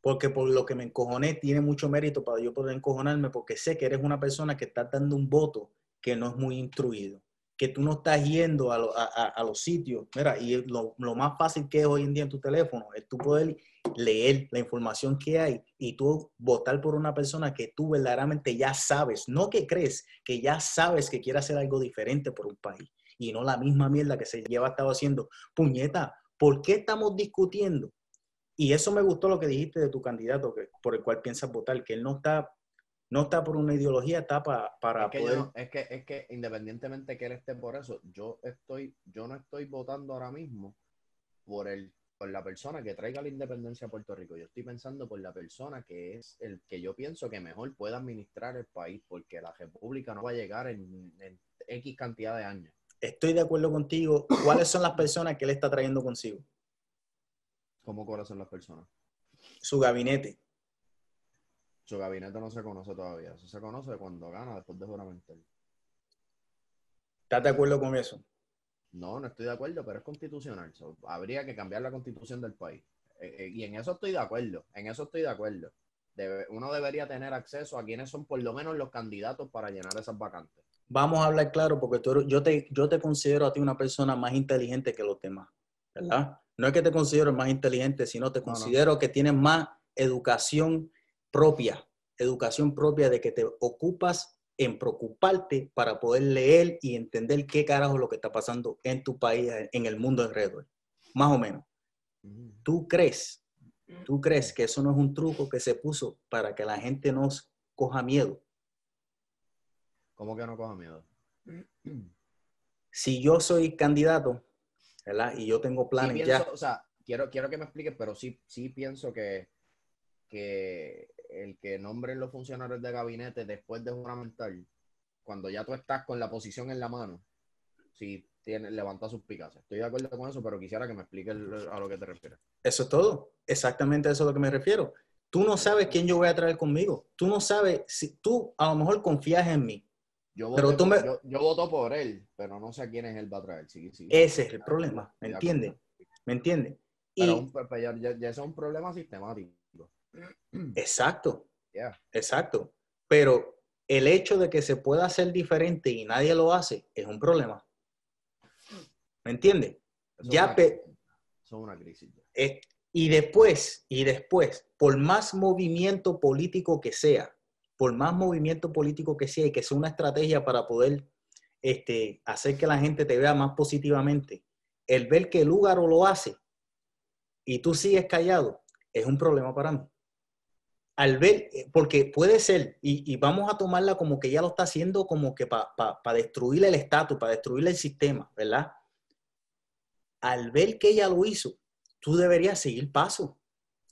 porque por lo que me encojoné tiene mucho mérito para yo poder encojonarme, porque sé que eres una persona que está dando un voto que no es muy instruido, que tú no estás yendo a, los sitios. Mira, y lo, más fácil que es hoy en día en tu teléfono es tú poder leer la información que hay y tú votar por una persona que tú verdaderamente ya sabes, no que crees, que ya sabes que quiere hacer algo diferente por un país y no la misma mierda que se lleva estado haciendo. Puñeta, ¿por qué estamos discutiendo y eso me gustó lo que dijiste de tu candidato que, por el cual piensas votar, que él no está, no está por una ideología, está para es que poder... es, que, es que independientemente que él esté por eso, yo estoy, yo no estoy votando ahora mismo por el por la persona que traiga la independencia a Puerto Rico. Yo estoy pensando por la persona que es el que yo pienso que mejor pueda administrar el país, porque la república no va a llegar en, en X cantidad de años. Estoy de acuerdo contigo. ¿Cuáles son las personas que él está trayendo consigo? ¿Cómo conocen las personas? Su gabinete. Su gabinete no se conoce todavía. Eso se conoce cuando gana después de juramentar. ¿Estás de acuerdo con eso? No, no estoy de acuerdo, pero es constitucional. habría que cambiar la constitución del país. Eh, eh, y en eso estoy de acuerdo. En eso estoy de acuerdo. uno debería tener acceso a quienes son por lo menos los candidatos para llenar esas vacantes. Vamos a hablar claro, porque tú, yo, te, yo te considero a ti una persona más inteligente que los demás, ¿verdad? No es que te considero más inteligente, sino te considero que tienes más educación propia, educación propia de que te ocupas en preocuparte para poder leer y entender qué carajo es lo que está pasando en tu país, en el mundo alrededor. Más o menos. Mm. ¿Tú crees, tú crees que eso no es un truco que se puso para que la gente nos coja miedo? ¿Cómo que no coja miedo? Si yo soy candidato, ¿verdad? Y yo tengo planes ya. O sea, quiero, quiero que me expliques, pero sí, sí pienso que, que el que nombren los funcionarios de gabinete después de juramentar, cuando ya tú estás con la posición en la mano, si tiene, levanta sus picas. Estoy de acuerdo con eso, pero quisiera que me expliques a lo que te refieres. Eso es todo. Exactamente a eso es a lo que me refiero. Tú no sabes quién yo voy a traer conmigo. Tú no sabes si tú a lo mejor confías en mí, yo, voto por él, pero no sé a quién es él va a traer. Ese es el problema, ¿me entiendes? ¿Me entiendes? Y... Pues, pues, ya, ya, es un problema sistemático. Exacto. Exacto. Pero el hecho de que se pueda hacer diferente y nadie lo hace es un problema. ¿Me entiendes? Ya son una crisis. y después, y después, por más movimiento político que sea, por más movimiento político que sea y que sea una estrategia para poder este, hacer que la gente te vea más positivamente, el ver que el lugar lo hace y tú sigues callado es un problema para mí. Al ver, eh, porque puede ser, y, vamos a tomarla como que ya lo está haciendo como que para destruir el estatus, para destruir el sistema, ¿verdad? Al ver que ella lo hizo, tú deberías seguir paso.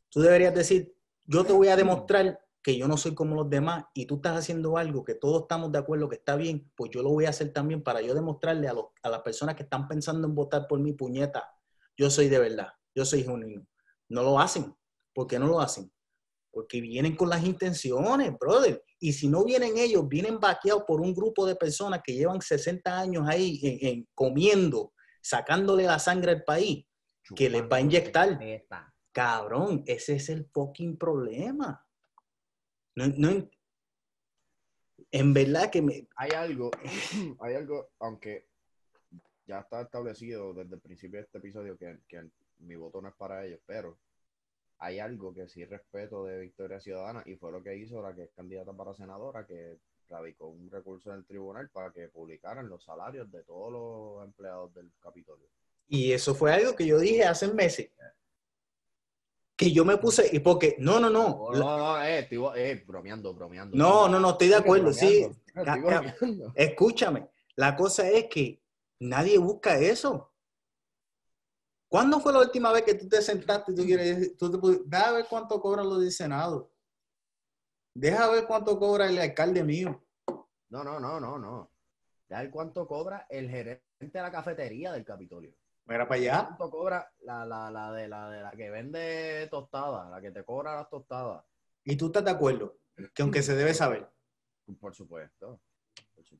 Tú deberías decir, yo te voy a demostrar que yo no soy como los demás y tú estás haciendo algo que todos estamos de acuerdo que está bien, pues yo lo voy a hacer también para yo demostrarle a, a las personas que están pensando en votar por mi puñeta, yo soy de verdad, yo soy genuino. No lo hacen. ¿Por qué no lo hacen? Porque vienen con las intenciones, brother. Y si no vienen ellos, vienen vaqueados por un grupo de personas que llevan 60 años ahí comiendo, sacándole la sangre al país, que les va a inyectar. Cabrón, ese es el fucking problema. No, en verdad que me... Hay algo, hay algo, aunque ya está establecido desde el principio de este episodio que, mi voto no es para ellos, pero hay algo que sí respeto de Victoria Ciudadana y fue lo que hizo la que es candidata para senadora, que radicó un recurso en el tribunal para que publicaran los salarios de todos los empleados del Capitolio. Y eso fue algo que yo dije hace meses que yo me puse, y porque, no, no, no. No, no, eh, estoy eh, bromeando, bromeando. No, no, no, estoy de acuerdo, sí. Escúchame, la cosa es que nadie busca eso. ¿Cuándo fue la última vez que tú te sentaste y tú quieres, tú te, deja ver cuánto cobran los del Senado? Deja ver cuánto cobra el alcalde mío. No, no, no, no, no. Deja ver cuánto cobra el gerente de la cafetería del Capitolio. Mira para allá. ¿Cuánto cobra la, la, la, de, la de la que vende tostadas, la que te cobra las tostadas? ¿Y tú estás de acuerdo? Que aunque se debe saber. Por supuesto.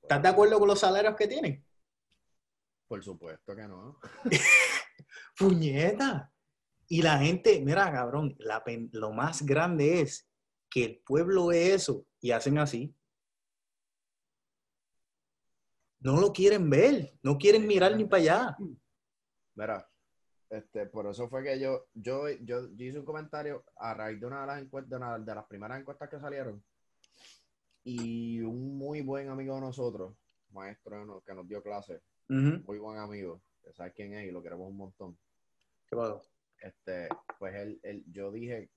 ¿Estás de acuerdo con los salarios que tienen? Por supuesto que no. Puñeta. Y la gente, mira, cabrón, la lo más grande es que el pueblo ve eso y hacen así. No lo quieren ver, no quieren mirar ni para allá. Mira, este, por eso fue que yo, yo, yo, yo hice un comentario a raíz de una de las encuestas, de, una de las primeras encuestas que salieron. Y un muy buen amigo de nosotros, maestro que nos dio clase, muy buen amigo, que sabe quién es y lo queremos un montón. ¿Qué pasó? Este, pues él, él, yo dije,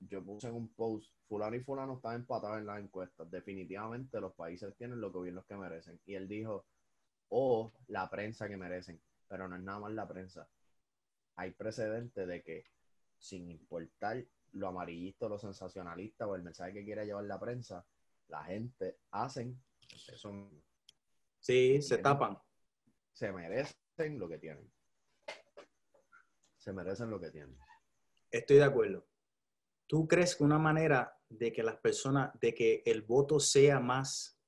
yo puse en un post, fulano y fulano están empatados en las encuestas. Definitivamente los países tienen los gobiernos que merecen. Y él dijo, o la prensa que merecen, pero no es nada más la prensa. Hay precedente de que, sin importar lo amarillista, lo sensacionalista o el mensaje que quiera llevar la prensa, la gente hacen eso. Sí, se tapan. se merecen lo que tienen. Se merecen lo que tienen. Estoy de acuerdo. ¿Tú crees que una manera de que las personas, de que el voto sea más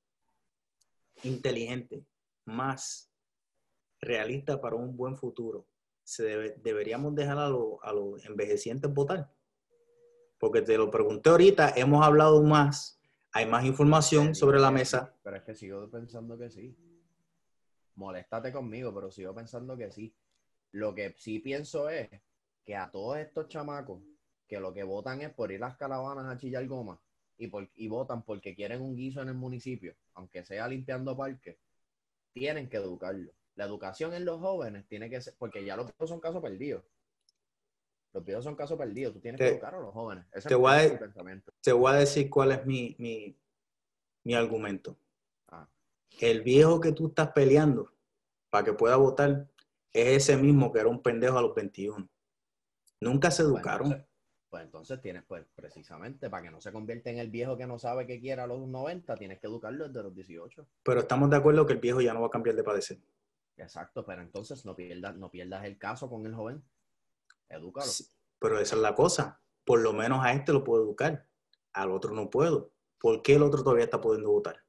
inteligente, más realista para un buen futuro, se debe- deberíamos dejar a, lo- a los envejecientes votar? Porque te lo pregunté ahorita, hemos hablado más, hay más información sobre la mesa. Pero es que sigo pensando que sí. Moléstate conmigo, pero sigo pensando que sí. Lo que sí pienso es que a todos estos chamacos que lo que votan es por ir a las caravanas a chillar goma y, por, y votan porque quieren un guiso en el municipio, aunque sea limpiando parques, tienen que educarlo. La educación en los jóvenes tiene que ser, porque ya los viejos son casos perdidos. Los viejos son casos perdidos. Tú tienes Te- que educar a los jóvenes. Ese te voy a- pensamiento. Te voy a decir cuál es mi, mi, mi argumento. El viejo que tú estás peleando para que pueda votar es ese mismo que era un pendejo a los 21. Nunca se Pues educaron. entonces- Pues entonces tienes, pues precisamente, para que no se convierta en el viejo que no sabe qué quiere a los 90, tienes que educarlo desde los 18. Pero estamos de acuerdo que el viejo ya no va a cambiar de padecer. Exacto, pero entonces no pierdas, no pierdas el caso con el joven. Edúcalo. Sí, Pero esa es la cosa. Por lo menos a este lo puedo educar. Al otro no puedo. ¿Por qué el otro todavía está pudiendo votar?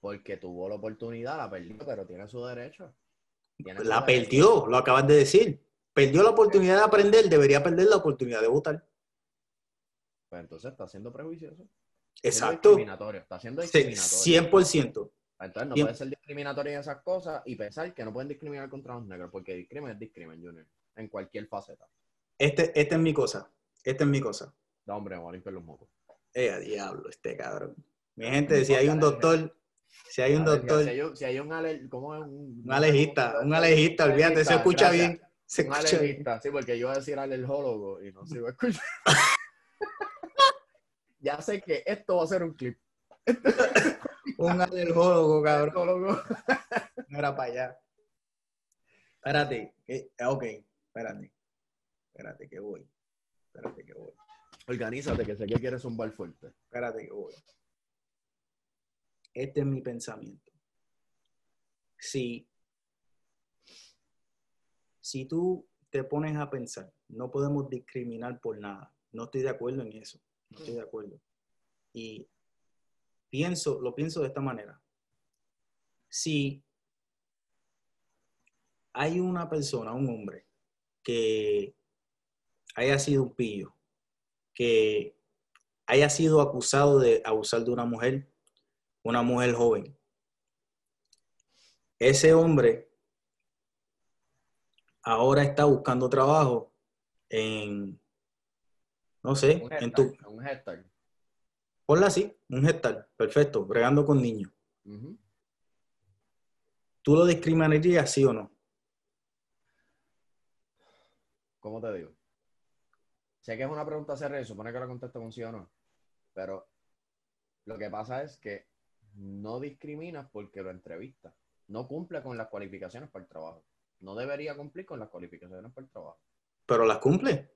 Porque tuvo la oportunidad, la perdió, pero tiene su derecho. Tiene su La derecho. perdió, lo acabas de decir. Perdió la oportunidad de aprender, debería perder la oportunidad de votar. Pues entonces está siendo prejuicioso. Está siendo Exacto. discriminatorio. Está siendo discriminatorio. 100%. Entonces no puede ser discriminatorio en esas cosas y pensar que no pueden discriminar contra los negros, porque discrimen es discrimen, Junior. En cualquier faceta. Este, esta es mi cosa. Esta es mi cosa. No, hombre, vamos a limpiar los mocos. Eh, diablo, este cabrón. Mi gente, si hay un doctor, si hay un ver, doctor, Si hay un, si hay un ale- ¿cómo es? Un, un alejista, un alejista, olvídate, se escucha bien. Se Un escucha bien. alejista, sí, porque yo iba a decir alergólogo y no se iba a escuchar. ya sé que esto va a ser un clip. Un alergólogo, cabrón. No era para allá. Espérate. ah, ok, espérate. Espérate que voy. Espérate que voy. Organízate, que sé que quieres un bar fuerte. Espérate que voy. Este es mi pensamiento. Si, si tú te pones a pensar, no podemos discriminar por nada. No estoy de acuerdo en eso. No estoy de acuerdo. Y pienso, lo pienso de esta manera. Si hay una persona, un hombre, que haya sido un pillo, que haya sido acusado de abusar de una mujer, una mujer joven. Ese hombre ahora está buscando trabajo en, no sé, Un en tu. Un hashtag. ponla así, un gestal, perfecto, bregando con niños. Ujú. ¿Tú lo discriminarías, sí o no? ¿Cómo te digo? Sé que es una pregunta seria supone que la contesto con sí o no. Pero lo que pasa es que no discriminas porque lo entrevistas. No cumple con las cualificaciones para el trabajo. No debería cumplir con las cualificaciones para el trabajo. Pero las cumple.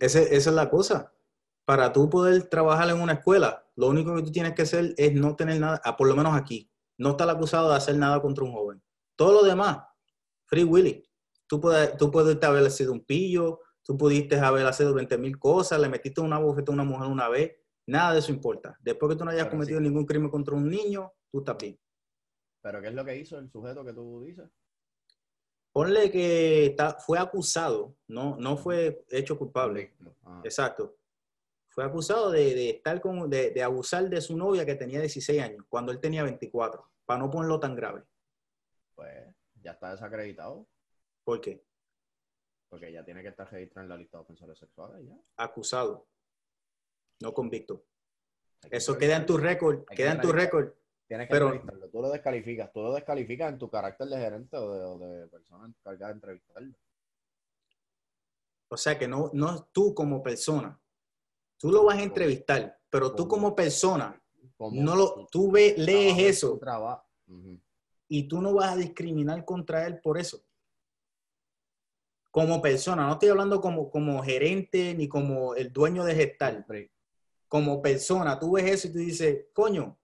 Ese- esa es la cosa. Para tú poder trabajar en una escuela, lo único que tú tienes que hacer es no tener nada, ah, por lo menos aquí, no estar acusado de hacer nada contra un joven. Todo lo demás, free willy. Tú puedes, tú puedes haber sido un pillo, tú pudiste haber sido 20 mil cosas, le metiste una bofeta a una mujer una vez, nada de eso importa. Después que tú no hayas Pero cometido sí. ningún crimen contra un niño, tú estás bien. Pero ¿qué es lo que hizo el sujeto que tú dices? Ponle que está- fue acusado, no, no fue hecho culpable. Ah, Exacto. Fue acusado de, de estar con, de, de abusar de su novia que tenía 16 años, cuando él tenía 24, para no ponerlo tan grave. pues ya está desacreditado, ¿Por qué? porque ya tiene que estar registrado en la lista de ofensores sexuales. Ya. Acusado, no convicto. Eso queda en tu récord, queda en tu récord. Tienes que Pero-. Tú lo descalificas. Tú lo descalificas en tu carácter de gerente o de, o de persona encargada de entrevistarlo. O sea que no, no tú como persona. Tú lo vas a entrevistar, pero tú como persona, Como no lo, tú ve, lees trabajo, eso trabajo. Y tú no vas a discriminar contra él por eso. Como persona, no estoy hablando como, como gerente ni como el dueño de gestal. Como persona, tú ves eso y tú dices, coño,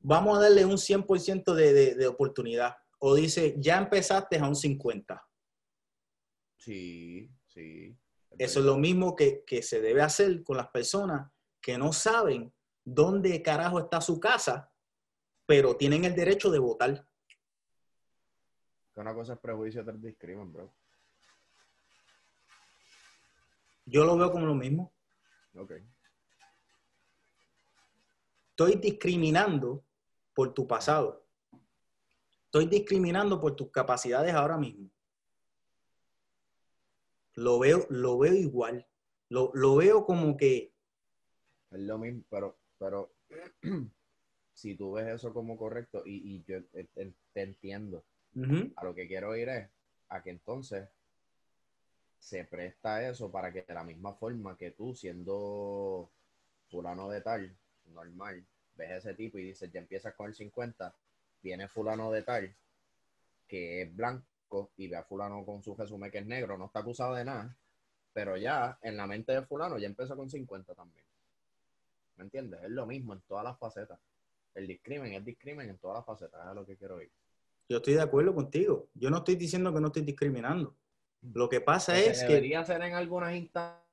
vamos a darle un 100% de, de, de oportunidad. O dice, ya empezaste a un 50. Sí, sí. Eso es lo mismo que, que se debe hacer con las personas que no saben dónde carajo está su casa, pero tienen el derecho de votar. Una cosa es prejuicio, otra es discrimen, bro. Yo lo veo como lo mismo. Ok. Estoy discriminando por tu pasado. Estoy discriminando por tus capacidades ahora mismo. Lo veo, lo veo igual. Lo, lo veo como que, Es lo mismo, pero, pero si tú ves eso como correcto, y, y yo te, te entiendo, a lo que quiero ir es a que entonces se presta eso para que de la misma forma que tú, siendo fulano de tal, normal, ves ese tipo y dices, ya empiezas con el 50, viene fulano de tal, que es blanco, y ve a fulano con su resumen que es negro, no está acusado de nada, pero ya en la mente de fulano ya empezó con 50 también. ¿Me entiendes? Es lo mismo en todas las facetas. El discrimen es discrimen en todas las facetas, es a lo que quiero ir. yo estoy de acuerdo contigo. Yo no estoy diciendo que no estoy discriminando. Lo que pasa Que es se que, debería hacer en algunas instancias.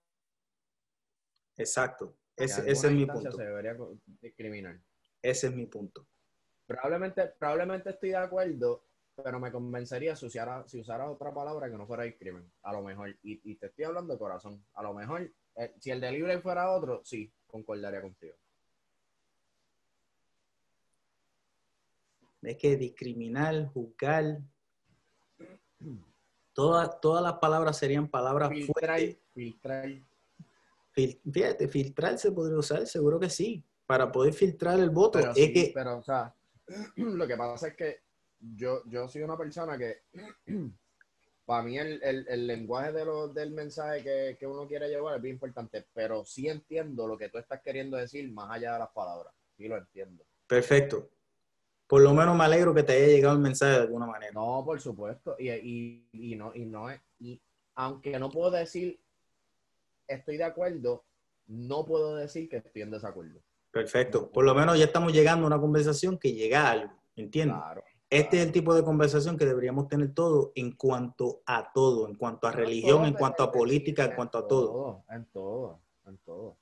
exacto, ese, ese es mi punto. Se debería co- discriminar. Ese es mi punto. Probablemente, probablemente estoy de acuerdo, pero me convencería si usara, si usara otra palabra que no fuera discrimen. A lo mejor. Y, y te estoy hablando de corazón. A lo mejor, eh, si el delivery fuera otro, sí, concordaría contigo. Es que discriminar, juzgar, todas, todas las palabras serían palabras Filtrar, fuertes. filtrar. Fil- fíjate, filtrar se podría usar, seguro que sí, para poder filtrar el voto. Pero es sí, que, pero, o sea, lo que pasa es que yo, yo soy una persona que, para mí el, el- el lenguaje de lo- del mensaje que, que uno quiere llevar es bien importante, pero sí entiendo lo que tú estás queriendo decir más allá de las palabras. Sí lo entiendo. perfecto. Por lo menos me alegro que te haya llegado el mensaje de alguna manera. No, por supuesto. Y, y, y no, y no es, y aunque no puedo decir estoy de acuerdo, no puedo decir que estoy en desacuerdo. Perfecto. Por lo menos ya estamos llegando a una conversación que llega a algo. ¿Entiendes? Claro. Este es el tipo de conversación que deberíamos tener todo en cuanto a todo, en cuanto a religión, en cuanto a política, en cuanto a todo. En todo, en todo.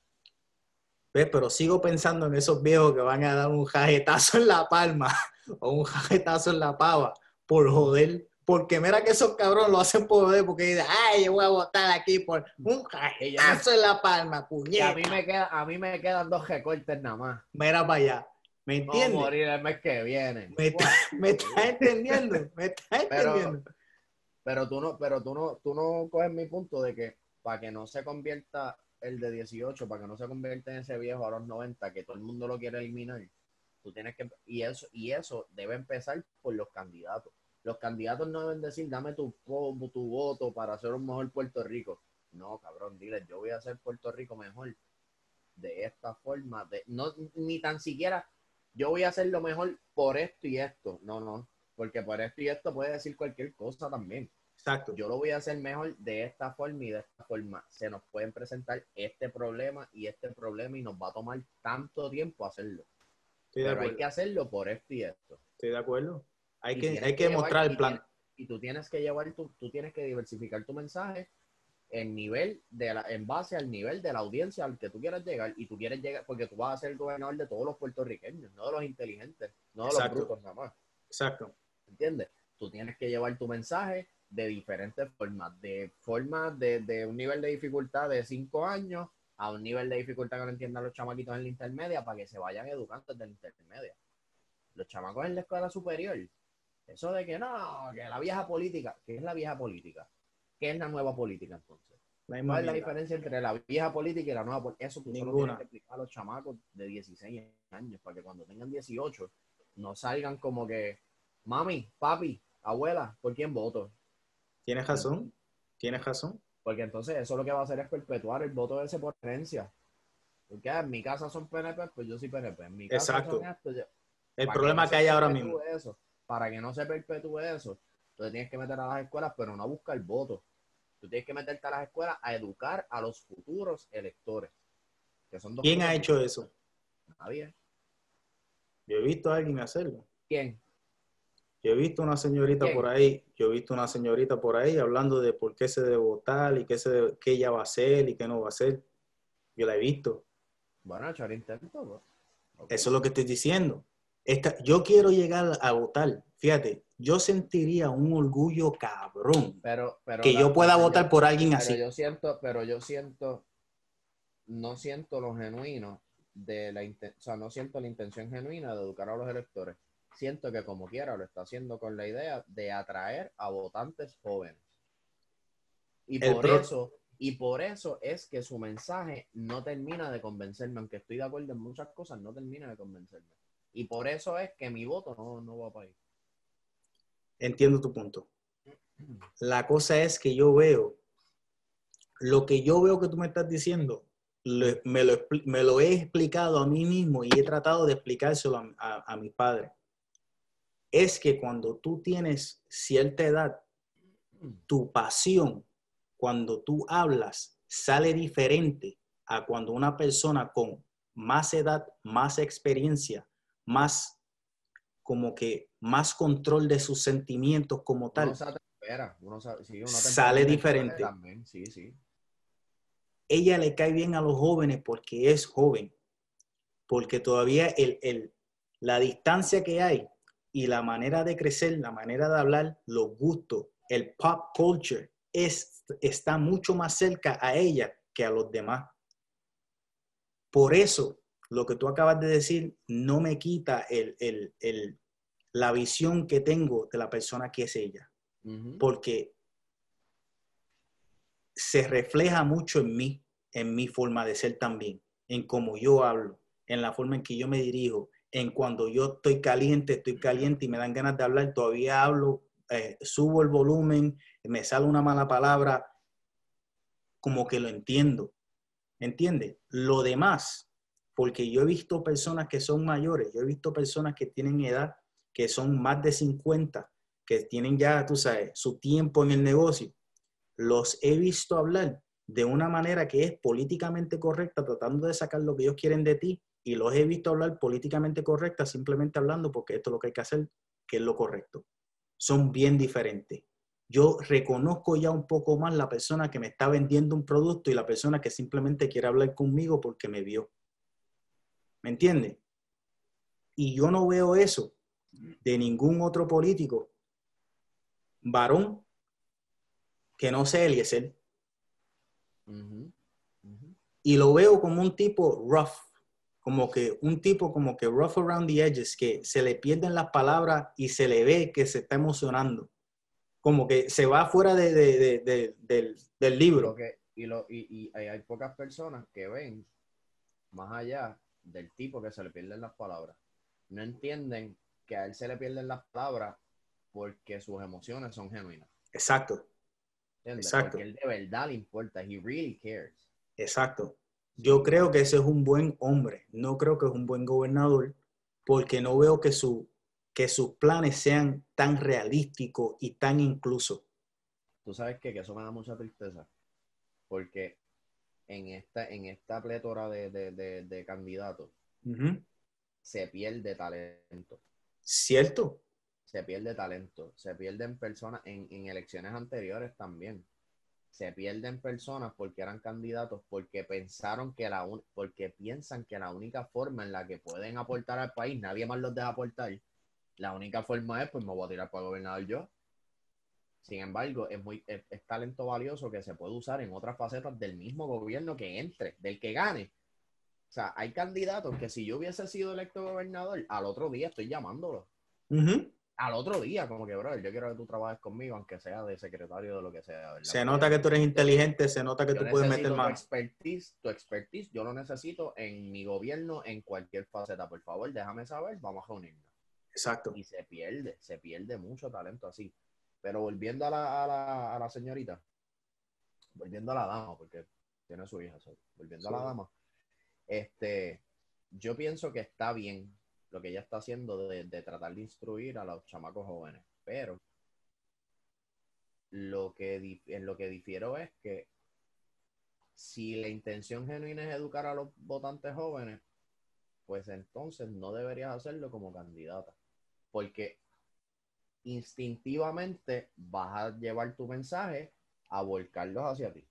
¿Ves? Pero sigo pensando en esos viejos que van a dar un jajetazo en la palma o un jajetazo en la pava por joder. Porque mira que esos cabrones lo hacen por joder porque dicen, ay, yo voy a votar aquí por un jajetazo en la palma, Y a puñeta. mí me queda, a mí me quedan dos recortes nada más. Mira para allá. ¿Me No entiendes? morir el mes que viene. Me está- me estás entendiendo, me estás Pero- entendiendo. Pero tú no, pero tú no, tú no coges mi punto de que para que no se convierta el de 18, para que no se convierta en ese viejo a los 90, que todo el mundo lo quiere eliminar, tú tienes que, y eso, y eso debe empezar por los candidatos. Los candidatos no deben decir, dame tu, tu voto para hacer un mejor Puerto Rico. No, cabrón, dile, yo voy a hacer Puerto Rico mejor de esta forma, de, no, ni tan siquiera, yo voy a hacer lo mejor por esto y esto. No, no, porque por esto y esto puede decir cualquier cosa también Exacto. yo lo voy a hacer mejor de esta forma y de esta forma. Se nos pueden presentar este problema y este problema y nos va a tomar tanto tiempo hacerlo. Estoy de Pero hay que hacerlo por esto y esto. Estoy de acuerdo. Hay que, hay que y el plan. Y tú tienes que llevar, tu, tú tienes que diversificar tu mensaje en nivel de la, en base al nivel de la audiencia al que tú quieras llegar y tú quieres llegar porque tú vas a ser el gobernador de todos los puertorriqueños, no de los inteligentes, no de Exacto. los brutos nada más. Exacto. ¿entiendes? tú tienes que llevar tu mensaje de diferentes formas, de formas de, de un nivel de dificultad de 5 años a un nivel de dificultad que no entiendan los chamaquitos en la intermedia para que se vayan educando desde la intermedia. Los chamacos en la escuela superior, eso de que no, que la vieja política, ¿qué es la vieja política? ¿Qué es la nueva política entonces? ¿Cuál es la diferencia entre la vieja política y la nueva política? Eso tú solo tienes que explicar a los chamacos de 16 años para que cuando tengan 18 no salgan como que, mami, papi, abuela, ¿por quién voto? Tienes razón, tienes razón. Porque entonces eso lo que va a hacer es perpetuar el voto de ese por herencia. Porque en mi casa son PNP, pues yo soy PNP. En mi casa Exacto. el problema que, hay ahora mismo. Eso, para que no se perpetúe eso, entonces tienes que meter a las escuelas, pero no a buscar voto. Tú tienes que meterte a las escuelas a educar a los futuros electores. Que son ¿Quién ha hecho eso? Nadie. Yo he visto a alguien hacerlo. ¿Quién? Yo he visto una señorita por ahí, yo he visto una señorita por ahí hablando de por qué se debe votar y qué, se qué ella va a hacer y qué no va a hacer. Yo la he visto. Bueno, echar intento. Eso es lo que estoy diciendo. Esta, yo quiero llegar a votar. Fíjate, yo sentiría un orgullo cabrón pero, que yo pueda votar por alguien así. Yo siento, pero yo siento, no siento lo genuino de la, o sea, no siento la intención genuina de educar a los electores siento que como quiera lo está haciendo con la idea de atraer a votantes jóvenes. Y por eso, y por eso es que su mensaje no termina de convencerme, aunque estoy de acuerdo en muchas cosas, no termina de convencerme. Y por eso es que mi voto no, no va para ahí. Entiendo tu punto. La cosa es que yo veo, lo que yo veo que tú me estás diciendo, me, lo, he explicado a mí mismo y he tratado de explicárselo a, a, a mis padres es que cuando tú tienes cierta edad, tu pasión, cuando tú hablas, sale diferente a cuando una persona con más edad, más experiencia, más como que más control de sus sentimientos como tal. sale diferente. Ella le cae bien a los jóvenes porque es joven, porque todavía el, la distancia que hay y la manera de crecer, la manera de hablar, los gustos, el pop culture, es, está mucho más cerca a ella que a los demás. Por eso, lo que tú acabas de decir no me quita el, la visión que tengo de la persona que es ella. Porque se refleja mucho en mí, en mi forma de ser también, en cómo yo hablo, en la forma en que yo me dirijo, en cuando yo estoy caliente, estoy caliente y me dan ganas de hablar, todavía hablo, eh, subo el volumen, me sale una mala palabra, como que lo entiendo. ¿Entiende? Lo demás, porque yo he visto personas que son mayores, yo he visto personas que tienen edad, que son más de 50, que tienen ya, tú sabes, su tiempo en el negocio. Los he visto hablar de una manera que es políticamente correcta, tratando de sacar lo que ellos quieren de ti, y los he visto hablar políticamente correcta, simplemente hablando porque esto es lo que hay que hacer, que es lo correcto. Son bien diferentes. Yo reconozco ya un poco más la persona que me está vendiendo un producto y la persona que simplemente quiere hablar conmigo porque me vio. ¿Me entiende? Y yo no veo eso de ningún otro político varón que no sea Eliezer. Y lo veo como un tipo rough, como que un tipo como que rough around the edges, que se le pierden las palabras y se le ve que se está emocionando. Como que se va fuera de, del, libro. y, lo, y, hay pocas personas que ven más allá del tipo que se le pierden las palabras. No entienden que a él se le pierden las palabras porque sus emociones son genuinas. Exacto. Exacto. Porque él de verdad le importa. He really cares. Exacto. Yo creo que ese es un buen hombre, no creo que es un buen gobernador, porque no veo que, su, que sus planes sean tan realísticos y tan inclusos. Tú sabes que, eso me da mucha tristeza, porque en esta, en esta plétora de, candidatos se pierde talento. ¿Cierto? Se pierde talento, se pierden personas en, en elecciones anteriores también se pierden personas porque eran candidatos porque pensaron que la porque piensan que la única forma en la que pueden aportar al país, nadie más los deja aportar, La única forma es, pues me voy a tirar para gobernador yo. Sin embargo, es, muy, es, es talento valioso que se puede usar en otras facetas del mismo gobierno que entre, del que gane. O sea, hay candidatos que si yo hubiese sido electo gobernador, al otro día estoy llamándolo. Al otro día, como que, bro, yo quiero que tú trabajes conmigo, aunque sea de secretario de lo que sea. ¿verdad? Se nota que tú eres inteligente, se nota que Yo tú puedes meter tu mano. expertise, tu expertise, yo lo necesito en mi gobierno, en cualquier faceta. Por favor, déjame saber, vamos a reunirnos. Exacto. Y se pierde, se pierde mucho talento así. Pero volviendo a la, a la, a la señorita, volviendo a la dama, porque tiene su hija, so, volviendo a la Sí. dama, este, yo pienso que está bien lo que ella está haciendo de, de tratar de instruir a los chamacos jóvenes, pero lo que en lo que difiero es que si la intención genuina es educar a los votantes jóvenes, pues entonces no deberías hacerlo como candidata, porque instintivamente vas a llevar tu mensaje a volcarlos hacia ti,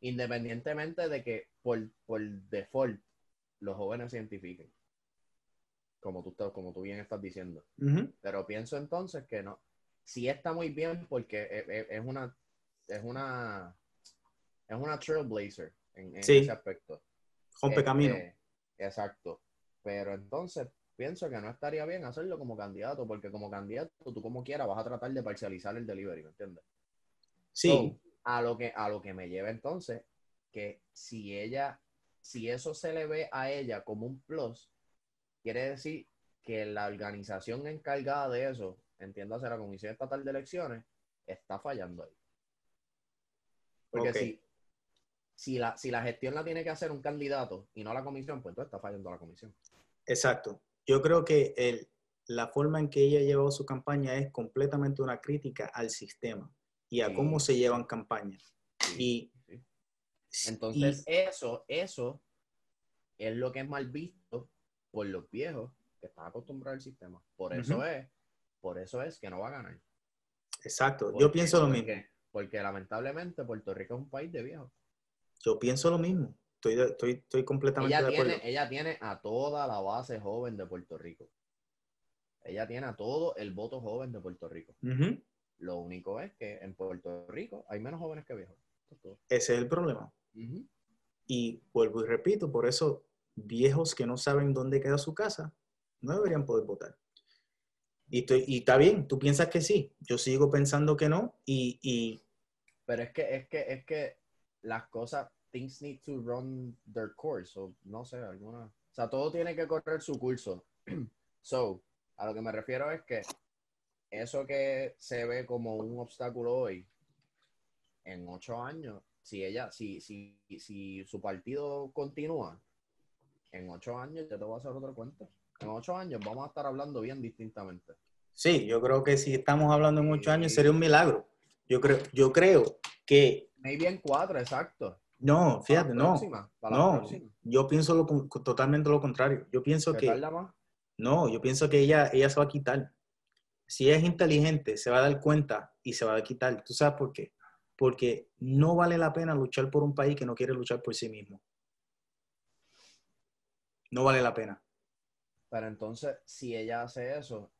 independientemente de que por, por default los jóvenes se identifiquen, como tú, como tú bien estás diciendo. Pero pienso entonces que no. Sí está muy bien porque es, es- es una es una es una trailblazer en, en Sí. ese aspecto. Rompe Este, camino. Exacto. Pero entonces pienso que no estaría bien hacerlo como candidato, porque como candidato tú como quieras vas a tratar de parcializar el delivery, ¿me entiendes? Sí, So, a lo que a lo que me lleva entonces que si ella si eso se le ve a ella como un plus, quiere decir que la organización encargada de eso, entiéndase la Comisión Estatal de Elecciones, está fallando ahí. Porque si, si, la, si la gestión la tiene que hacer un candidato y no la comisión, pues entonces está fallando la comisión. exacto. Yo creo que el, la forma en que ella llevó su campaña es completamente una crítica al sistema y a Sí. cómo se llevan campañas. Sí, Y, sí. Entonces, eso, eso es lo que es mal visto por los viejos que están acostumbrados al sistema. Por eso es, por eso es que no va a ganar. exacto. ¿Por Yo pienso lo Porque- mismo. Porque lamentablemente Puerto Rico es un país de viejos. Yo pienso lo mismo. Estoy, estoy, estoy completamente Ella de acuerdo. tiene, ella tiene a toda la base joven de Puerto Rico. Ella tiene a todo el voto joven de Puerto Rico. Lo único es que en Puerto Rico hay menos jóvenes que viejos. Ese es el problema. Y vuelvo y repito, por eso viejos que no saben dónde queda su casa no deberían poder votar. Y, estoy- y está bien, tú piensas que sí, yo sigo pensando que no, y, y Pero es que, es que, es que las cosas, things need to run their course, o no sé, alguna. O sea, todo tiene que correr su curso. So, a lo que me refiero es que eso que se ve como un obstáculo hoy, en ocho años, si ella, si, si, si su partido continúa, en ocho años ya te voy a hacer otro cuento. En ocho años vamos a estar hablando bien distintamente. sí, yo creo que si estamos hablando en ocho años sería un milagro. Yo creo, yo creo que, Maybe en cuatro, exacto. No, fíjate, Para la no, próxima, para la no, próxima. yo pienso lo, totalmente lo contrario. Yo pienso ¿Se que, más? no, yo pienso que ella, ella se va a quitar. Si es inteligente, se va a dar cuenta y se va a quitar. ¿Tú sabes por qué? Porque no vale la pena luchar por un país que no quiere luchar por sí mismo. No vale la pena. Pero entonces, si ella hace eso,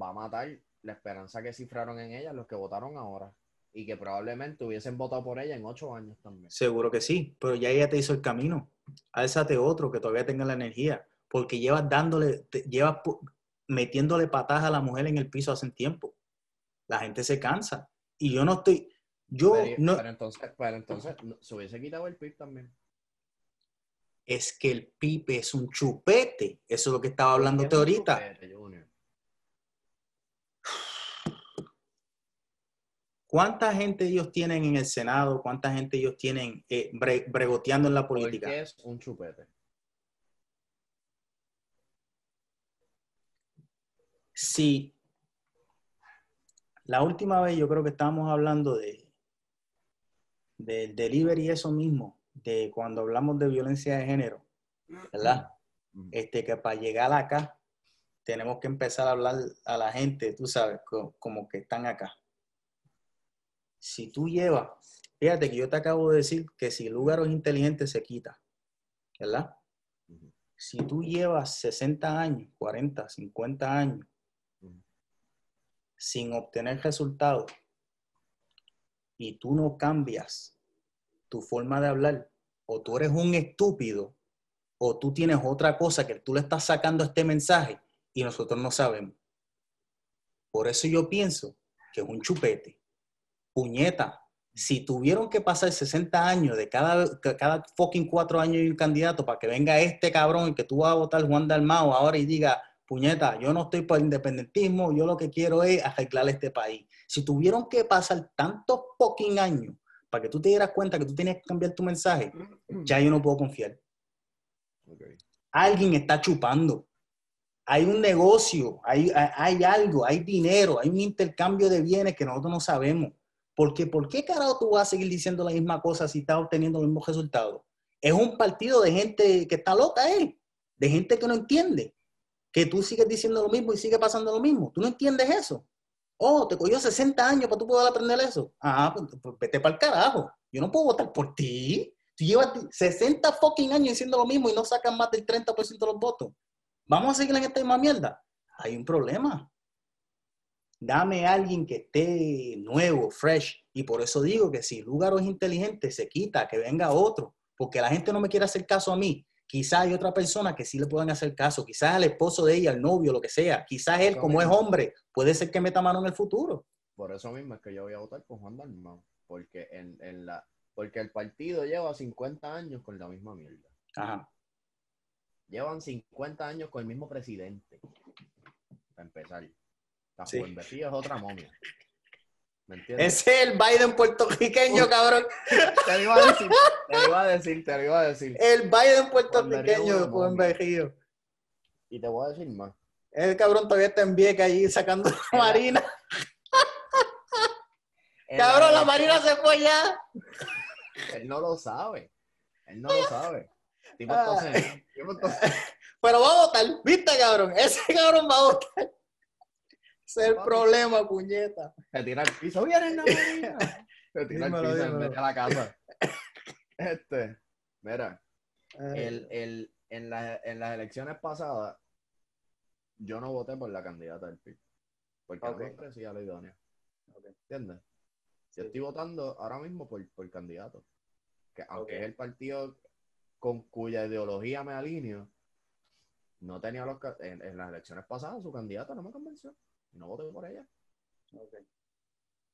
va a matar la esperanza que cifraron en ella los que votaron ahora. Y que probablemente hubiesen votado por ella en ocho años también. Seguro que sí, pero ya ella te hizo el camino. Álzate otro que todavía tenga la energía, porque llevas dándole, te- llevas metiéndole patadas a la mujer en el piso hace tiempo. La gente se cansa. Y yo no estoy, yo pero, no, pero entonces, pero entonces se hubiese quitado el PIB también. es que el pipe es un chupete. Eso es lo que estaba hablándote Es un ahorita. chupete, ¿Cuánta gente ellos tienen en el Senado? ¿Cuánta gente ellos tienen eh, bre- bregoteando en la política? Porque es un chupete. Sí. La última vez yo creo que estábamos hablando de del delivery eso mismo, de cuando hablamos de violencia de género, ¿verdad? Ujú. Este que para llegar acá tenemos que empezar a hablar a la gente, tú sabes, co- como que están acá. Si tú llevas, fíjate que yo te acabo de decir que si el lugar es inteligente se quita, ¿verdad? Si tú llevas 60 años, 40, 50 años sin obtener resultados y tú no cambias tu forma de hablar, o tú eres un estúpido, o tú tienes otra cosa que tú le estás sacando este mensaje y nosotros no sabemos. Por eso yo pienso que es un chupete. Puñeta, si tuvieron que pasar 60 años de cada, ca- cada fucking cuatro años y un candidato para que venga este cabrón y que tú vas a votar Juan Dalmao ahora y diga, puñeta, yo no estoy por el independentismo, yo lo que quiero es arreglar este país. Si tuvieron que pasar tantos fucking años para que tú te dieras cuenta que tú tenías que cambiar tu mensaje, ya yo no puedo confiar. Alguien está chupando. Hay un negocio, hay, hay algo, hay dinero, hay un intercambio de bienes que nosotros no sabemos. Porque, ¿por qué carajo tú vas a seguir diciendo la misma cosa si estás obteniendo los mismos resultados? Es un partido de gente que está loca, ¿eh? De gente que no entiende. Que tú sigues diciendo lo mismo y sigue pasando lo mismo. ¿Tú no entiendes eso? Oh, te cogió 60 años para tú poder aprender eso. Ah, pues, pues vete para el carajo. Yo no puedo votar por ti. Tú llevas 60 fucking años diciendo lo mismo y no sacan más del 30% de los votos. ¿Vamos a seguir en esta misma mierda? Hay un problema. Dame a alguien que esté nuevo, fresh. Y por eso digo que si Lugaro es inteligente, se quita, que venga otro. Porque la gente no me quiere hacer caso a mí. Quizás hay otra persona que sí le puedan hacer caso. Quizás al esposo de ella, al novio, lo que sea. Quizás él, como es hombre, puede ser que meta mano en el futuro. Por eso mismo es que yo voy a votar por Juan Dalmau. Porque, en, en la, porque el partido lleva 50 años con la misma mierda. Ajá. Llevan 50 años con el mismo presidente. Para empezar. La Sí. Es otra momia. ¿Me entiendes? Ese es el Biden puertorriqueño, cabrón. Te lo iba a decir, te lo iba a decir, te lo iba a decir. El Biden puertorriqueño de. Y te voy a decir más. El cabrón todavía está en Vieca allí sacando la marina. Cabrón, la elección- marina se fue ya. Él no lo sabe. Él no lo sabe. Tipo, entonces, tipo, entonces, Pero va a votar, ¿viste, cabrón? Ese cabrón va a votar. Ese es el problema, puñeta. se tira al piso. ¡Viene la marina! Se tira al piso dímelo. mete a la casa. Este, mira, el, el, en, la- en las elecciones pasadas, yo no voté por la candidata del PIB. Porque Ok. no me parecía lo idóneo. Ok. ¿Entiendes? Sí. Yo estoy votando ahora mismo por, por candidato. Que aunque es el partido con cuya ideología me alineo, no tenía los en, en las elecciones pasadas su candidata no me convenció. No voté por ella. Ok.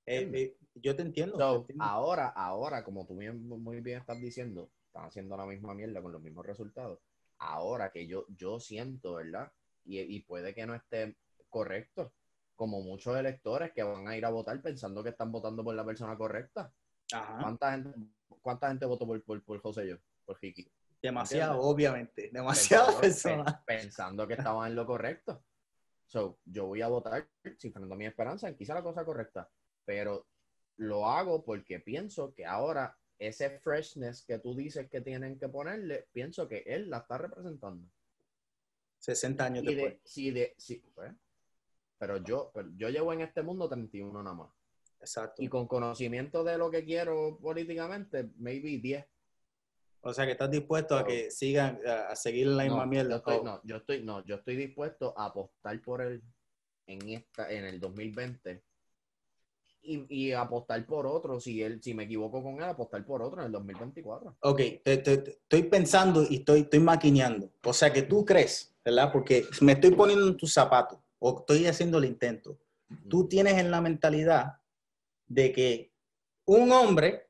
Eh, eh, yo te entiendo. So, te entiendo. ahora, ahora, como tú bien- muy bien estás diciendo, están haciendo la misma mierda con los mismos resultados. Ahora que yo, yo siento, ¿verdad? Y, y puede que no esté correcto, como muchos electores que van a ir a votar pensando que están votando por la persona correcta. Ajá. ¿Cuánta gente, cuánta gente votó por, por, por José yo? Por Hiki. Demasiado, ¿entiendes? obviamente. Demasiadas Pensando- personas. pe- Pensando que estaban en lo correcto. So, yo voy a votar cifrando mi esperanza en quizá la cosa correcta, pero lo hago porque pienso que ahora ese freshness que tú dices que tienen que ponerle, pienso que él la está representando. 60 años Y después. de, sí, de, sí, pues, pero yo, pero yo llevo en este mundo 31 nada más. Exacto. Y con conocimiento de lo que quiero políticamente, maybe 10. O sea, que estás dispuesto a que sigan a, seguir la misma No, mierda. Yo estoy, no, yo estoy, no, yo estoy dispuesto a apostar por él en esta, en el 2020 y, y apostar por otro. Si él, si me equivoco con él, apostar por otro en el 2024. Ok, te- te- te- estoy pensando y estoy, estoy maquineando. O sea, que tú crees, ¿verdad? Porque me estoy poniendo en tus zapatos o estoy haciendo el intento. Tú tienes en la mentalidad de que un hombre.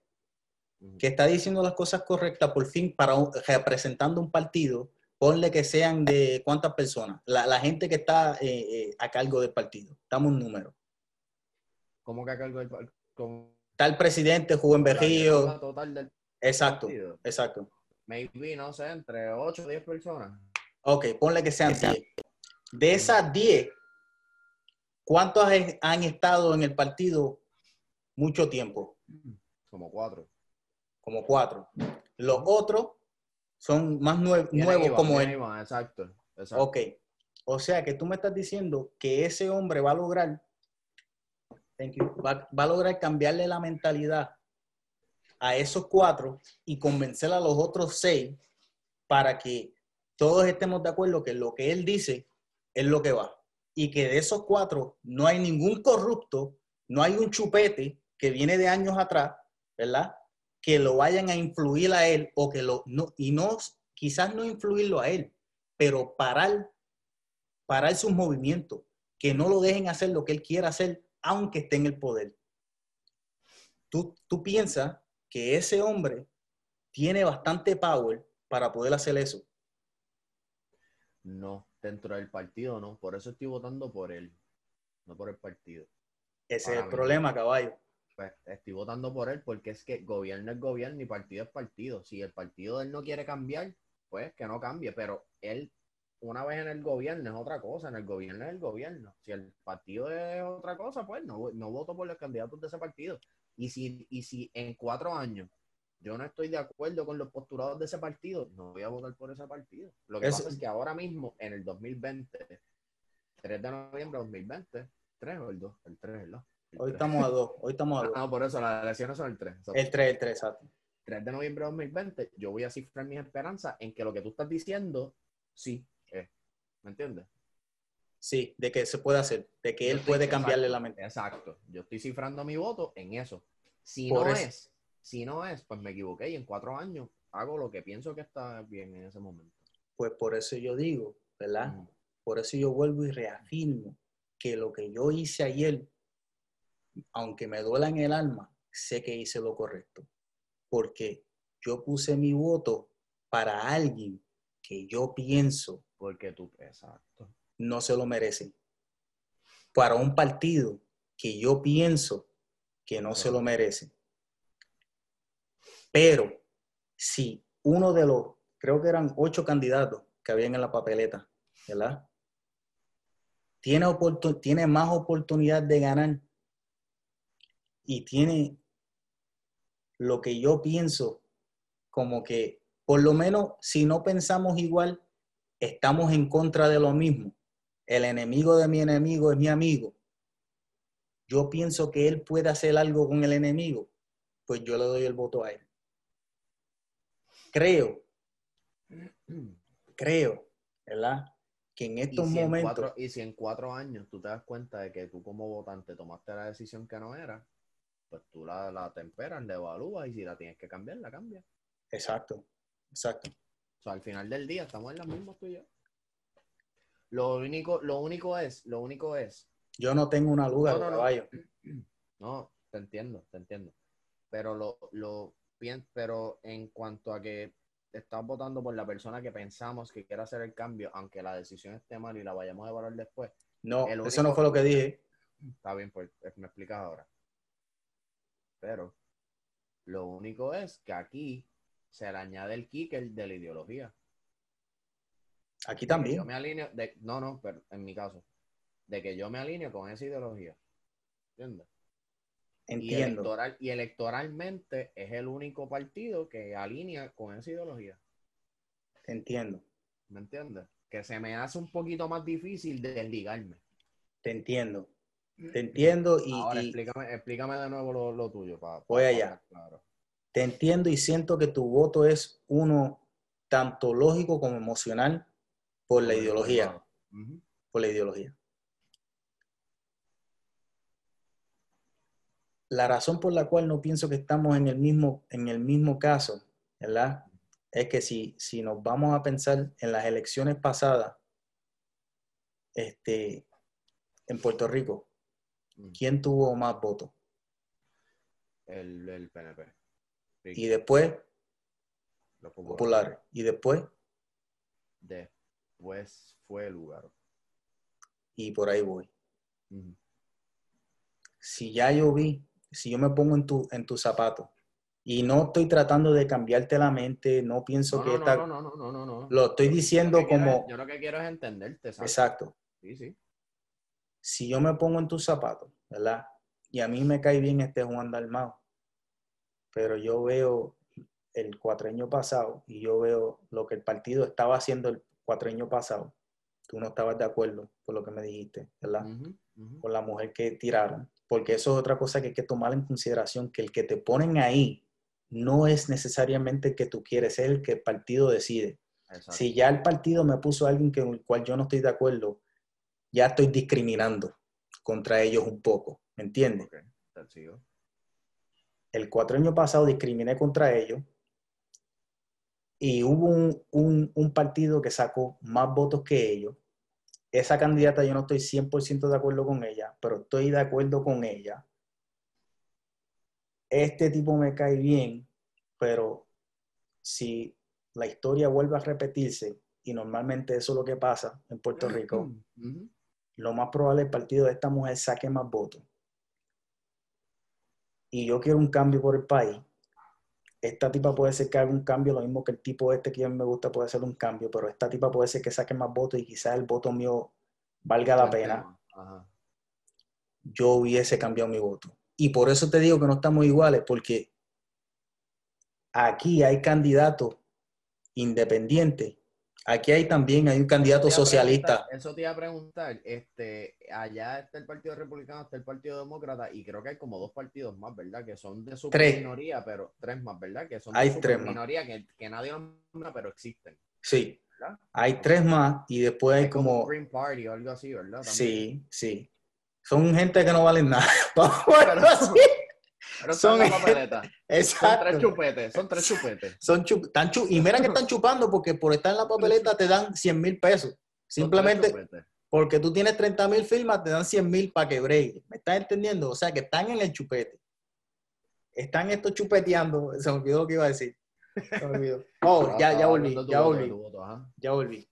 Que está diciendo las cosas correctas por fin para un- representando un partido, ponle que sean de cuántas personas, la, la gente que está eh, eh, a cargo del partido, dame un número. ¿Cómo que a cargo del par- con Está el presidente, Juven la Berrío, total del exacto, partido? exacto. Maybe, no sé, entre 8 o 10 personas. Ok, ponle que sean 10. De esas 10, ¿cuántos han estado en el partido mucho tiempo? Como 4. Como cuatro. Los otros son más nue- nuevos como él. Exacto. exacto. Ok. O sea que tú me estás diciendo que ese hombre va a lograr, thank you, va, va a lograr cambiarle la mentalidad a esos cuatro y convencer a los otros seis para que todos estemos de acuerdo que lo que él dice es lo que va. Y que de esos cuatro no hay ningún corrupto, no hay un chupete que viene de años atrás, ¿verdad? Que lo vayan a influir a él o que lo, no, y no, quizás no influirlo a él, pero parar, parar sus movimientos, que no lo dejen hacer lo que él quiera hacer, aunque esté en el poder. Tú, tú piensas que ese hombre tiene bastante power para poder hacer eso. No, dentro del partido no. Por eso estoy votando por él, no por el partido. Ese es el problema, caballo. Pues estoy votando por él porque es que gobierno es gobierno y partido es partido. Si el partido de él no quiere cambiar, pues que no cambie. Pero él, una vez en el gobierno, es otra cosa. En el gobierno es el gobierno. Si el partido es otra cosa, pues no, no voto por los candidatos de ese partido. Y si, y si en cuatro años yo no estoy de acuerdo con los postulados de ese partido, no voy a votar por ese partido. Lo que pasa es que ahora mismo, en el 2020, 3 de noviembre de 2020, 3 o el 2, el 3, ¿verdad? Hoy estamos a 2, hoy estamos a 2. Ah, no, por eso las elecciones son el 3. El 3, el 3, exacto. 3 de noviembre de 2020, yo voy a cifrar mis esperanzas en que lo que tú estás diciendo, sí, es. ¿Me entiendes? Sí, de que se puede hacer, de que él puede cambiarle la mente. Exacto. Yo estoy cifrando mi voto en eso. Si no es, si no es, pues me equivoqué y en cuatro años hago lo que pienso que está bien en ese momento. Pues por eso yo digo, ¿verdad? Por eso yo vuelvo y reafirmo que lo que yo hice ayer, aunque me duela en el alma, sé que hice lo correcto. Porque yo puse mi voto para alguien que yo pienso. Porque tú, exacto. No se lo merece. Para un partido que yo pienso que no se lo merece. Pero si uno de los, creo que eran ocho candidatos que habían en la papeleta, ¿verdad? Tiene, tiene más oportunidad de ganar y tiene lo que yo pienso como que, por lo menos, si no pensamos igual, estamos en contra de lo mismo. El enemigo de mi enemigo es mi amigo. Yo pienso que él puede hacer algo con el enemigo, pues yo le doy el voto a él creo, creo, ¿verdad? Que en estos momentos... y si en cuatro años tú te das cuenta de que tú como votante tomaste la decisión que no era, pues tú la, la temperas, la evalúas y si la tienes que cambiar, la cambias. Exacto, exacto. O sea, al final del día estamos en las mismas tú y yo. Lo único, lo único es, lo único es. Yo no tengo una lugar, no, caballo. No, te entiendo, te entiendo. Pero lo, lo, pero en cuanto a que estás votando por la persona que pensamos que quiere hacer el cambio, aunque la decisión esté mal y la vayamos a evaluar después. No, eso no fue lo que dije. Está bien, pues me explicas ahora. Pero lo único es que aquí se le añade el kicker de la ideología. Aquí también. Yo me alineo, de, no, no, pero en mi caso, de que yo me alineo con esa ideología. ¿Entiendes? Entiendo. Y, electoralmente es el único partido que alinea con esa ideología. Entiendo. ¿Me entiendes? Que se me hace un poquito más difícil de desligarme. Te entiendo. Te entiendo y... Ahora, Explícame, de nuevo lo, tuyo. voy allá. Te entiendo y siento que tu voto es uno tanto lógico como emocional por, la ideología. Por la ideología. la razón por la cual no pienso que estamos en el mismo, en el mismo caso, ¿verdad? Es que si, si nos vamos a pensar en las elecciones pasadas, este, en Puerto Rico. ¿Quién tuvo más votos? El, PNP. Y después, los populares. Y después, después fue el lugar. Y por ahí voy. Si ya yo vi si yo me pongo en tu, en tu zapato y no estoy tratando de cambiarte la mente, no pienso que no, No, no, no, no, no. Lo estoy diciendo como... yo lo que quiero es entenderte. Exacto. Sí, sí. Si yo me pongo en tus zapatos, ¿verdad? Y a mí me cae bien este Juan Dalmao, pero yo veo el cuatreño pasado y yo veo lo que el partido estaba haciendo el cuatreño pasado. Tú no estabas de acuerdo por lo que me dijiste, ¿verdad? Con la mujer que tiraron porque eso es otra cosa que hay que tomar en consideración, que el que te ponen ahí no es necesariamente el que tú quieres, es el que el partido decide. Exacto. Si ya el partido me puso a alguien con el cual yo no estoy de acuerdo, ya estoy discriminando contra ellos un poco, ¿me entiendes? Ok, te sigo. El cuatro años pasado discriminé contra ellos y hubo un, un- un partido que sacó más votos que ellos. Esa candidata yo no estoy 100% de acuerdo con ella, pero estoy de acuerdo con ella. Este tipo me cae bien, pero si la historia vuelve a repetirse, y normalmente eso es lo que pasa en Puerto Rico, Ujú. Lo más probable es que el partido de esta mujer saque más votos. Y yo quiero un cambio por el país. Esta tipa puede ser que haga un cambio, lo mismo que el tipo este que a mí me gusta puede hacer un cambio, pero esta tipa puede ser que saque más votos y quizás el voto mío valga la pena. Ajá. Yo hubiese cambiado mi voto. Y por eso te digo que no estamos iguales, porque aquí hay candidatos independientes. Aquí hay también hay un candidato socialista. Eso te iba a preguntar. Este, allá está el Partido Republicano, está el Partido Demócrata, y creo que hay como dos partidos más, ¿verdad? Que son de su Tres. minoría, pero tres más, ¿verdad? Que son Hay de tres más. minoría que, que nadie nombra, pero existen. Sí, ¿verdad? hay tres más y después hay Hay como como... Green Party o algo así, ¿verdad? También. Sí, sí. Son gente que no valen nada. Vamos a Pero- así. Pero Son- son la. Son tres chupetes, son tres chupetes. Son chup- están chu- y mira que están chupando porque por estar en la papeleta te dan 100 mil pesos. Simplemente porque tú tienes 30 mil firmas, te dan 100 mil para que break. ¿Me estás entendiendo? O sea, que están en el chupete. Están estos chupeteando. Se me olvidó lo que iba a decir. Se me olvidó. Oh, ya, ya volví, ya volví, ya volví.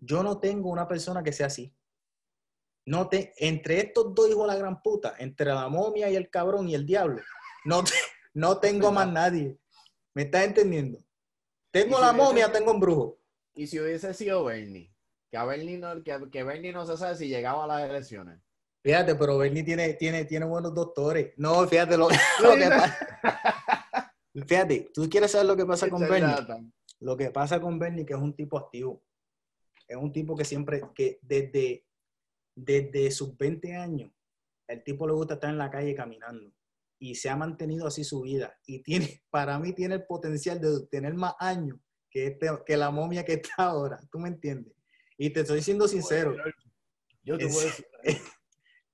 Yo no tengo una persona que sea así. No te, entre estos dos hijos de la gran puta, entre la momia y el cabrón y el diablo, no, te- no tengo más nadie. ¿Me estás entendiendo? Tengo si la hubiese- momia, tengo un brujo. Y si hubiese sido Bernie, que a Bernie no, que, que Bernie no se sabe si llegaba a las elecciones. Fíjate, pero Bernie tiene, tiene, tiene buenos doctores. No, fíjate lo, lo que pasa. Fíjate, tú quieres saber lo que pasa con Bernie. Lo que pasa con Bernie que es un tipo activo. Es un tipo que siempre, que desde, desde sus 20 años, el tipo le gusta estar en la calle caminando. Y se ha mantenido así su vida. Y tiene, para mí tiene el potencial de tener más años que, este, que la momia que está ahora. ¿Tú me entiendes? Y te estoy siendo sincero. Yo te voy a decir.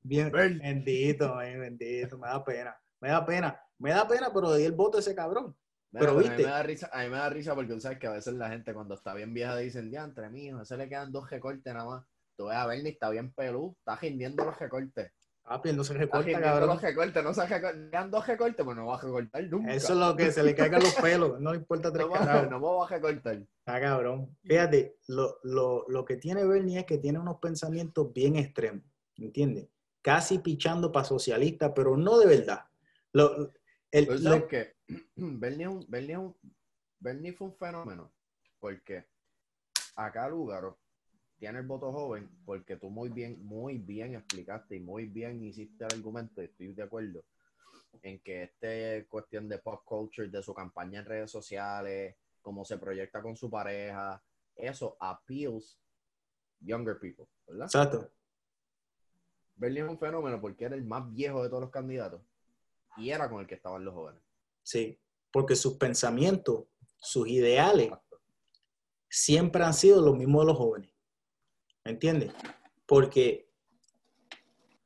Bien, Bernie. bendito. Me da pena. Me da pena. Me da pena, pero di el voto a ese cabrón. Mira, Pero A viste. mí, me da risa, a mí me da risa porque tú sabes que a veces la gente cuando está bien vieja dicen, diantre, mijo, a ese le quedan dos recortes nada más. Tú ves a Bernie, está bien pelú, está rindiendo los recortes. Papi, no se Está recorta, rindiendo cabrón. los recortes, no se recorta. Le quedan dos recortes, pues no va a recortar nunca. Eso es lo que se le caigan los pelos. No le importa tres no, va, no me a recortar. Está cabrón. Fíjate, lo, lo, lo que tiene Bernie es que tiene unos pensamientos bien extremos, ¿entiendes? Casi pichando para socialista, pero no de verdad. Lo, el- lo- que Bernie, Bernie, Bernie fue un fenómeno porque acá Lugaro tiene el voto joven porque tú muy bien, muy bien explicaste y muy bien hiciste el argumento, y estoy de acuerdo, en que esta cuestión de pop culture, de su campaña en redes sociales, cómo se proyecta con su pareja, eso appeals younger people, ¿verdad? exacto. Bernie es un fenómeno porque era el más viejo de todos los candidatos y era con el que estaban los jóvenes. Sí, porque sus pensamientos, sus ideales, siempre han sido los mismos de los jóvenes. ¿Me entiendes? Porque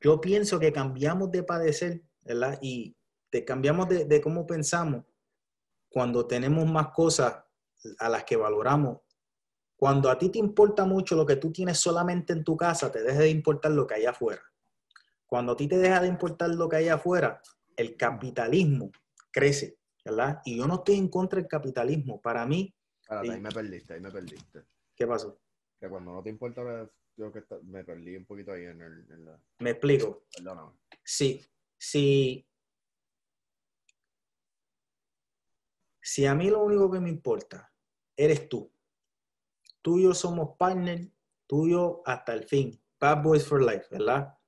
yo pienso que cambiamos de padecer, ¿verdad? Y te cambiamos de, de cómo pensamos cuando tenemos más cosas a las que valoramos. Cuando a ti te importa mucho lo que tú tienes solamente en tu casa, te deja de importar lo que hay afuera. Cuando a ti te deja de importar lo que hay afuera, el capitalismo crece, ¿verdad? Y yo no estoy en contra del capitalismo. Para mí, ahí me perdiste, ahí me perdiste. ¿qué pasó? Que cuando no te importa, creo que está- me perdí un poquito ahí en, el, en la... Me explico. Perdóname. Si, si, si a mí lo único que me importa eres tú, tú y yo somos partner, tú y yo hasta el fin, Bad Boys for Life, ¿verdad?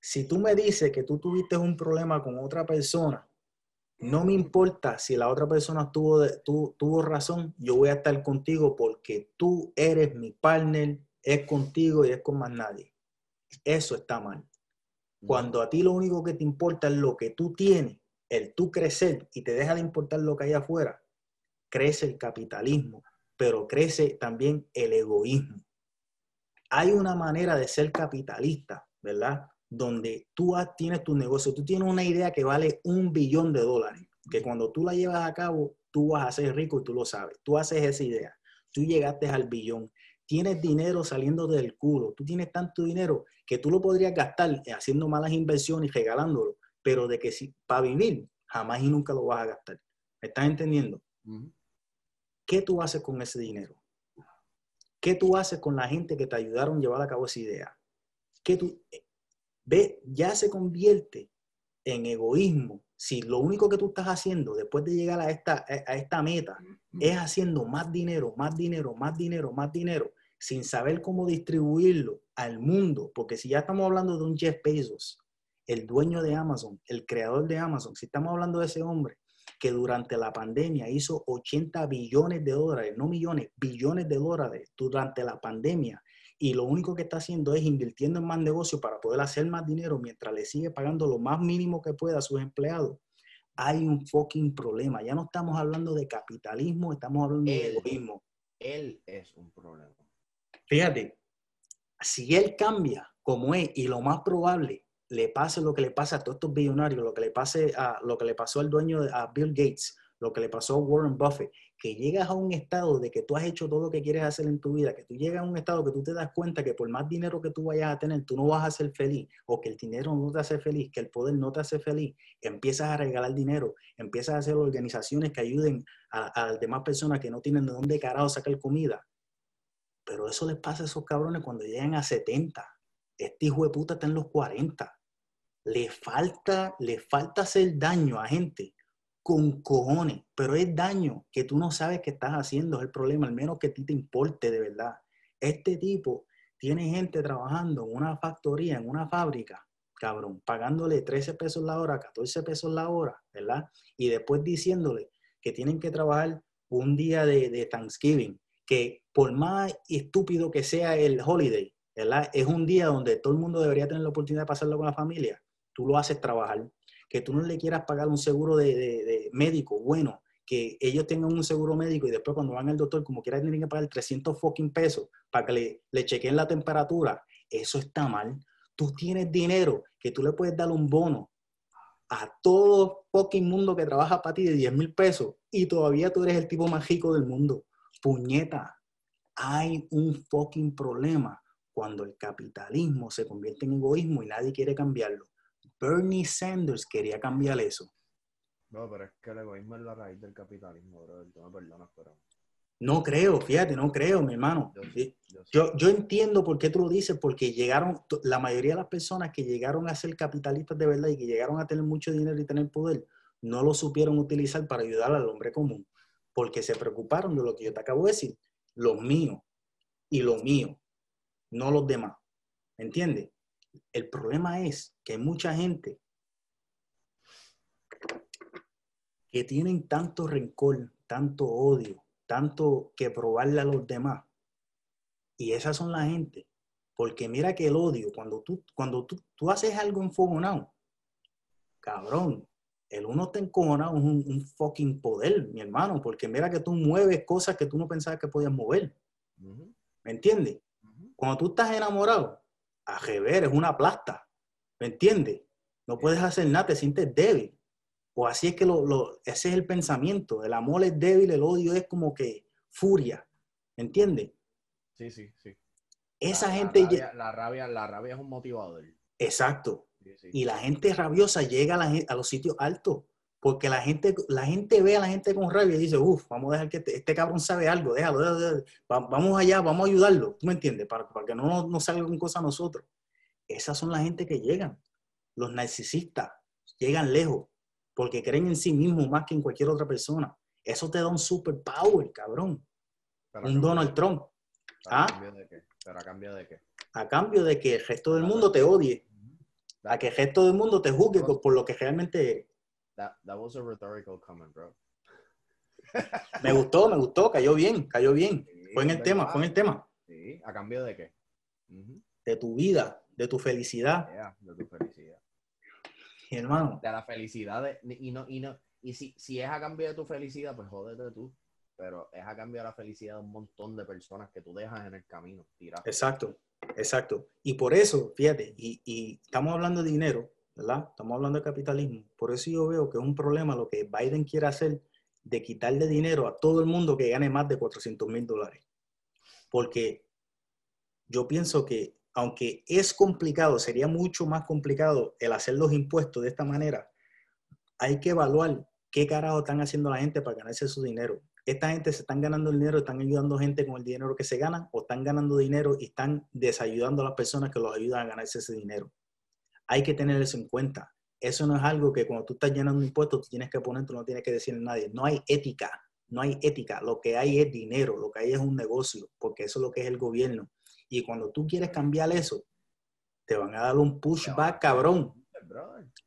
Si tú me dices que tú tuviste un problema con otra persona, no me importa si la otra persona tuvo, de- tu- tuvo razón, yo voy a estar contigo porque tú eres mi partner, es contigo y es con más nadie. Eso está mal. Cuando a ti lo único que te importa es lo que tú tienes, el tú crecer y te deja de importar lo que hay afuera, crece el capitalismo pero crece también el egoísmo. Hay una manera de ser capitalista, ¿verdad? Donde tú tienes tu negocio, tú tienes una idea que vale un billón de dólares, que cuando tú la llevas a cabo, tú vas a ser rico y tú lo sabes. Tú haces esa idea. Tú llegaste al billón. Tienes dinero saliendo del culo. Tú tienes tanto dinero que tú lo podrías gastar haciendo malas inversiones y regalándolo, pero de que si para vivir, jamás y nunca lo vas a gastar. ¿Me estás entendiendo? ¿Qué tú haces con ese dinero? ¿Qué tú haces con la gente que te ayudaron a llevar a cabo esa idea? ¿Qué tú, ve, ya se convierte en egoísmo si lo único que tú estás haciendo después de llegar a esta, a esta meta es haciendo más dinero, más dinero, más dinero, más dinero, sin saber cómo distribuirlo al mundo, porque si ya estamos hablando de un Jeff Bezos, el dueño de Amazon, el creador de Amazon, si estamos hablando de ese hombre que durante la pandemia hizo 80 billones de dólares, no millones, billones de dólares durante la pandemia, y lo único que está haciendo es invirtiendo en más negocios para poder hacer más dinero mientras le sigue pagando lo más mínimo que pueda a sus empleados, hay un fucking problema. Ya no estamos hablando de capitalismo, estamos hablando de egoísmo. Él es un problema. Fíjate, si él cambia como es y lo más probable le pase lo que le pasa a todos estos billonarios, lo que le pase a lo que le pasó al dueño de a Bill Gates, lo que le pasó a Warren Buffett, que llegas a un estado de que tú has hecho todo lo que quieres hacer en tu vida, que tú llegas a un estado que tú te das cuenta que por más dinero que tú vayas a tener, tú no vas a ser feliz, o que el dinero no te hace feliz, que el poder no te hace feliz, empiezas a regalar dinero, empiezas a hacer organizaciones que ayuden a, las demás personas que no tienen de dónde carajo sacar comida. Pero eso les pasa a esos cabrones cuando llegan a 70. Este hijo de puta está en los 40. Le falta, le falta hacer daño a gente con cojones, pero es daño que tú no sabes que estás haciendo, es el problema, al menos que a ti te importe de verdad. Este tipo tiene gente trabajando en una factoría, en una fábrica, cabrón, pagándole 13 pesos la hora, 14 pesos la hora, ¿verdad? Y después diciéndole que tienen que trabajar un día de, de Thanksgiving, que por más estúpido que sea el holiday, ¿verdad? Es un día donde todo el mundo debería tener la oportunidad de pasarlo con la familia. Tú lo haces trabajar que tú no le quieras pagar un seguro de, médico bueno, que ellos tengan un seguro médico y después cuando van al doctor, como quiera, tienen que pagar 300 fucking pesos para que le, le chequen la temperatura. Eso está mal. Tú tienes dinero que tú le puedes dar un bono a todo fucking mundo que trabaja para ti de 10 mil pesos y todavía tú eres el tipo más rico del mundo. Puñeta, hay un fucking problema cuando el capitalismo se convierte en egoísmo y nadie quiere cambiarlo. Bernie Sanders quería cambiar eso. No, pero es que el egoísmo es la raíz del capitalismo, bro. Tú me perdonas, pero... No creo, fíjate, no creo, mi hermano. Yo, yo, entiendo por qué tú lo dices, porque llegaron, la mayoría de las personas que llegaron a ser capitalistas de verdad y que llegaron a tener mucho dinero y tener poder, no lo supieron utilizar para ayudar al hombre común, porque se preocuparon de lo que yo te acabo de decir, los míos y lo mío, no los demás. ¿Me entiendes? El problema es que hay mucha gente que tienen tanto rencor, tanto odio, tanto que probarle a los demás. Y esas son la gente. Porque mira que el odio, cuando tú, cuando tú, tú haces algo enfogonado, cabrón, el uno está encojonado es un, un, fucking poder, mi hermano, porque mira que tú mueves cosas que tú no pensabas que podías mover. ¿Me entiendes? Cuando tú estás enamorado, a rever, es una plasta. ¿Me entiendes? No puedes hacer nada, te sientes débil. O así es que lo, ese es el pensamiento. El amor es débil, el odio es como que furia. ¿Me entiendes? Sí, sí, sí. Esa gente. La rabia, la rabia, es un motivador. Exacto. Y la gente rabiosa llega a, a los sitios altos. Porque la gente, la gente ve a la gente con rabia y dice, uff, vamos a dejar que este, este, cabrón sabe algo, déjalo, vamos allá, vamos a ayudarlo, ¿tú me entiendes? Para, para que no nos salga con cosas a nosotros. Esas son la gente que llegan, los narcisistas, llegan lejos, porque creen en sí mismos más que en cualquier otra persona. Eso te da un superpower, cabrón. un Donald Trump. ¿A ¿Ah? cambio de qué? ¿Pero a cambio de qué? A cambio de que el resto del mundo te odie. A que el resto del mundo te juzgue por lo que realmente eres. That, that was a rhetorical comment, bro. me gustó, me gustó, cayó bien, cayó bien. fue en el tema, fue en el tema. Sí, ¿a cambio de qué? De tu vida, de tu felicidad. de tu felicidad. Y hermano. De la felicidad de, y no, y no, y si, si es a cambio de tu felicidad, pues jódete tú. pero es a cambio de la felicidad de un montón de personas que tú dejas en el camino. Exacto, exacto. Y por eso, fíjate, y, y estamos hablando de dinero, ¿verdad? Estamos hablando de capitalismo. Por eso yo veo que es un problema lo que Biden quiere hacer de quitarle dinero a todo el mundo que gane más de 400 mil dólares. Porque yo pienso que, aunque es complicado, sería mucho más complicado el hacer los impuestos de esta manera, hay que evaluar qué carajo están haciendo la gente para ganarse su dinero. Esta gente se están ganando el dinero, están ayudando gente con el dinero que se ganan, o están ganando dinero y están desayudando a las personas que los ayudan a ganarse ese dinero. Hay que tener eso en cuenta. Eso no es algo que cuando tú estás llenando un impuesto, tú tienes que poner, tú no tienes que decirle a nadie. No hay ética, no hay ética. Lo que hay es dinero, lo que hay es un negocio, porque eso es lo que es el gobierno. Y cuando tú quieres cambiar eso, te van a dar un pushback cabrón.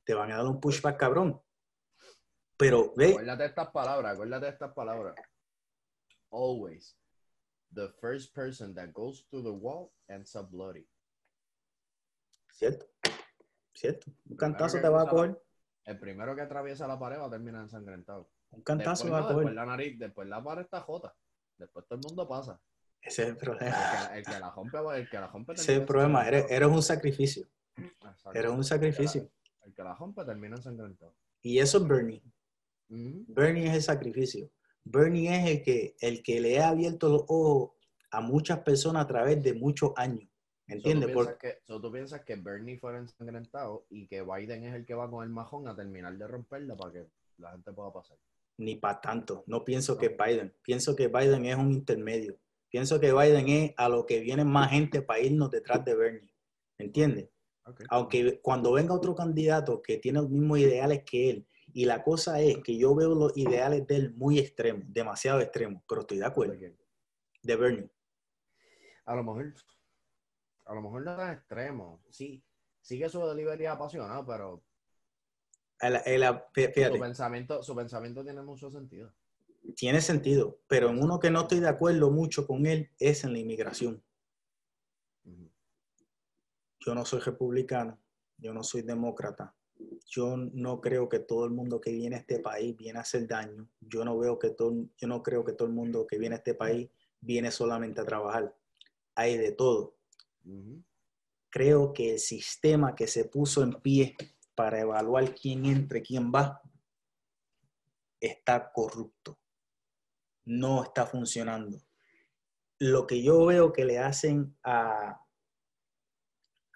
Te van a dar un pushback cabrón. Pero ve, Acuérdate de estas palabras, acuérdate de estas palabras. Always. The first person that goes to the wall ends up bloody. cierto, cierto. Un cantazo te va a coger. El primero que atraviesa la pared va a terminar ensangrentado. Un cantazo después, va a coger. después la nariz, después la pared está jota. Después todo el mundo pasa. Ese es el El problema. que, el que la rompe, el que la rompe Ese es el problema. Eres, eres un sacrificio. Eres un sacrificio. El que la rompe termina ensangrentado. Y eso es Bernie. Ujú. Bernie es el sacrificio. Bernie es el que, el que le ha abierto los ojos a muchas personas a través de muchos años. So, ¿Entiendes? ¿tú, Por- piensas que, so, tú piensas que Bernie fuera ensangrentado y que Biden es el que va con el majón a terminar de romperla para que la gente pueda pasar. ni para tanto. No pienso que Biden. Pienso que Biden es un intermedio. Pienso que Biden es a lo que viene más gente para irnos detrás de Bernie. ¿Entiendes? Aunque cuando venga otro candidato que tiene los mismos ideales que él, y la cosa es que yo veo los ideales de él muy extremos, demasiado extremos, pero estoy de acuerdo, de Bernie. A lo mejor, a lo mejor no tan extremo. Sí, sigue su delivery apasionado, pero El- el- fí- su pensamiento, su pensamiento tiene mucho sentido. tiene sentido, pero en uno que no estoy de acuerdo mucho con él es en la inmigración. Yo no soy republicano, yo no soy demócrata. Yo no creo que todo el mundo que viene a este país viene a hacer daño. Yo no veo que todo, yo no creo que todo el mundo que viene a este país viene solamente a trabajar. Hay de todo. Creo que el sistema que se puso en pie para evaluar quién entra y quién va está corrupto. No está funcionando. Lo que yo veo que le hacen a,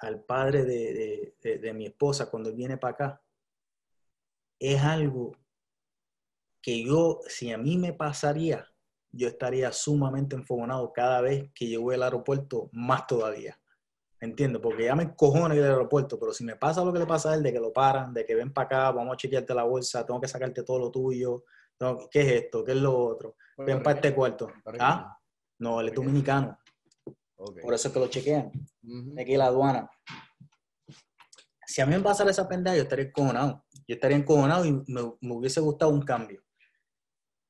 al padre de, mi esposa cuando él viene para acá es algo que yo, si a mí me pasaría, yo estaría sumamente enfogonado cada vez que voy al aeropuerto, más todavía. ¿Entiendes? Porque ya me encojono ir al aeropuerto, pero si me pasa lo que le pasa a él, de que lo paran, de que ven para acá, vamos a chequearte la bolsa, tengo que sacarte todo lo tuyo, tengo- ¿qué es esto? ¿Qué es lo otro? Ven para este cuarto. ¿Ah? No, él es dominicano, por eso es que lo chequean. Aquí la aduana. Si a mí me pasara esa pendeja, yo estaría encojonado. Yo estaría encojonado y me, me hubiese gustado un cambio.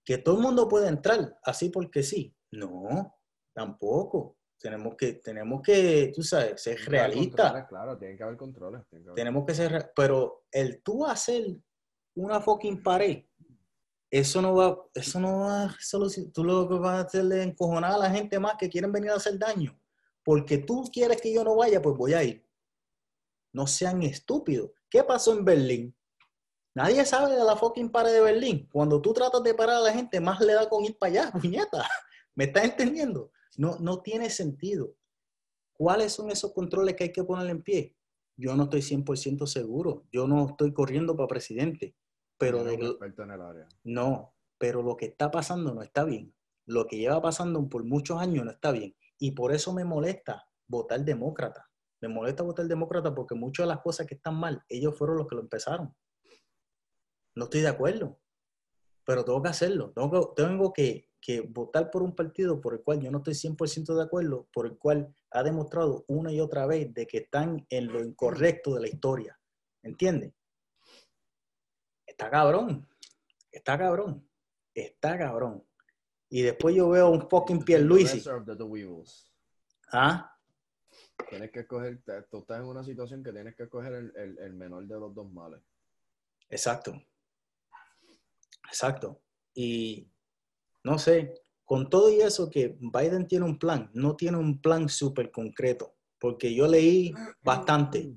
Que todo el mundo puede entrar así porque sí. No, tampoco. Tenemos que, tenemos que, tú sabes, ser realistas. Claro, tienen que haber controles. tienen que haber- Tenemos que ser, pero el tú hacer una fucking pared, eso no va, eso no va solucionar, tú lo que vas a hacer es encojonar a la gente más que quieren venir a hacer daño. Porque tú quieres que yo no vaya, pues voy a ir. No sean estúpidos. ¿Qué pasó en Berlín? Nadie sabe de la fucking pared de Berlín. Cuando tú tratas de parar a la gente, más le da con ir para allá, puñeta. ¿Me estás entendiendo? No, no tiene sentido. ¿Cuáles son esos controles que hay que poner en pie? Yo no estoy 100% seguro. Yo no estoy corriendo para presidente. Pero Tiene de, un experto en el área. no, pero lo que está pasando no está bien. Lo que lleva pasando por muchos años no está bien. Y por eso me molesta votar demócrata. Me molesta votar demócrata porque muchas de las cosas que están mal, ellos fueron los que lo empezaron. No estoy de acuerdo, pero tengo que hacerlo. Tengo que, tengo que, que votar por un partido por el cual yo no estoy 100% de acuerdo, por el cual ha demostrado una y otra vez de que están en lo incorrecto de la historia. ¿Entiendes? Está cabrón. Está cabrón. Está cabrón. Y después yo veo un fucking Pierluisi. ¿Ah? Tienes que escoger, tú estás en una situación que tienes que escoger el, el- el menor de los dos males. Exacto. Exacto. Y no sé, con todo y eso que Biden tiene un plan, no tiene un plan súper concreto, porque yo leí bastante,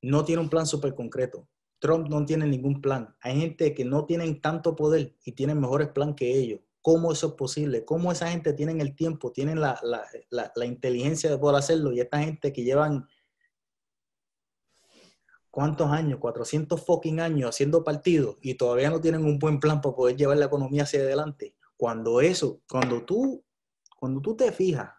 no tiene un plan súper concreto. Trump no tiene ningún plan. Hay gente que no tienen tanto poder y tienen mejores plan que ellos. ¿Cómo eso es posible? ¿Cómo esa gente tiene el tiempo, tienen la, la, la, la inteligencia de poder hacerlo? Y esta gente que llevan ¿cuántos años? 400 fucking años haciendo partidos y todavía no tienen un buen plan para poder llevar la economía hacia adelante. Cuando eso, cuando tú, cuando tú te fijas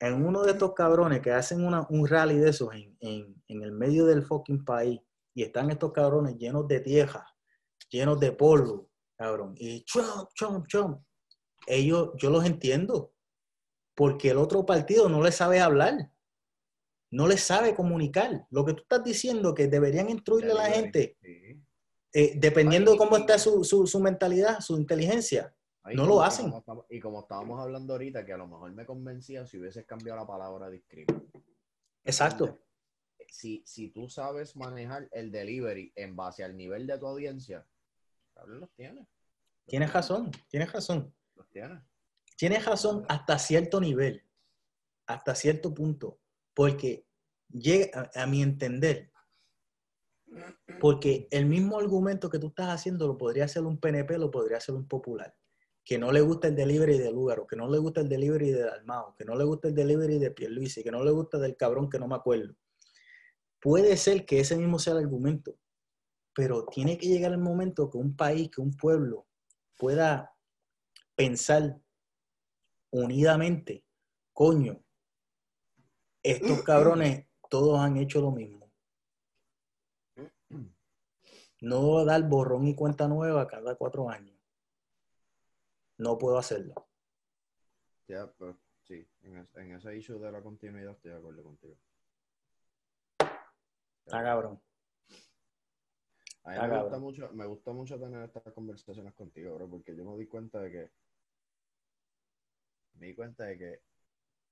en uno de estos cabrones que hacen una, un rally de esos en, en, en, el medio del fucking país y están estos cabrones llenos de tierra, llenos de polvo, cabrón, y Trump, Trump, Trump, ellos, yo los entiendo, porque el otro partido no les sabe hablar no les sabe comunicar. Lo que tú estás diciendo, que deberían instruirle a la gente, eh, dependiendo de cómo está su, su, su, mentalidad, su inteligencia, no lo hacen. y como estábamos hablando ahorita, que a lo mejor me convencía si hubieses cambiado la palabra discrimen. Exacto. Si, si tú sabes manejar el delivery en base al nivel de tu audiencia, los tienes. Tienes razón, tienes razón. Los tienes. Tienes razón hasta cierto nivel, hasta cierto punto porque llega a, a, mi entender, porque el mismo argumento que tú estás haciendo lo podría hacer un PNP, lo podría hacer un popular, que no le gusta el delivery de Lugaro, que no le gusta el delivery de Dalmao, que no le gusta el delivery de Pierluisi, que no le gusta del cabrón que no me acuerdo. Puede ser que ese mismo sea el argumento, pero tiene que llegar el momento que un país, que un pueblo pueda pensar unidamente, coño, estos cabrones todos han hecho lo mismo. No dar borrón y cuenta nueva cada cuatro años. No puedo hacerlo. Ya, pues sí, en, ese, en ese issue de la continuidad estoy de acuerdo contigo. Está cabrón. A mí me, cabrón. Gusta mucho, me gusta mucho tener estas conversaciones contigo, bro, porque yo me di cuenta de que me di cuenta de que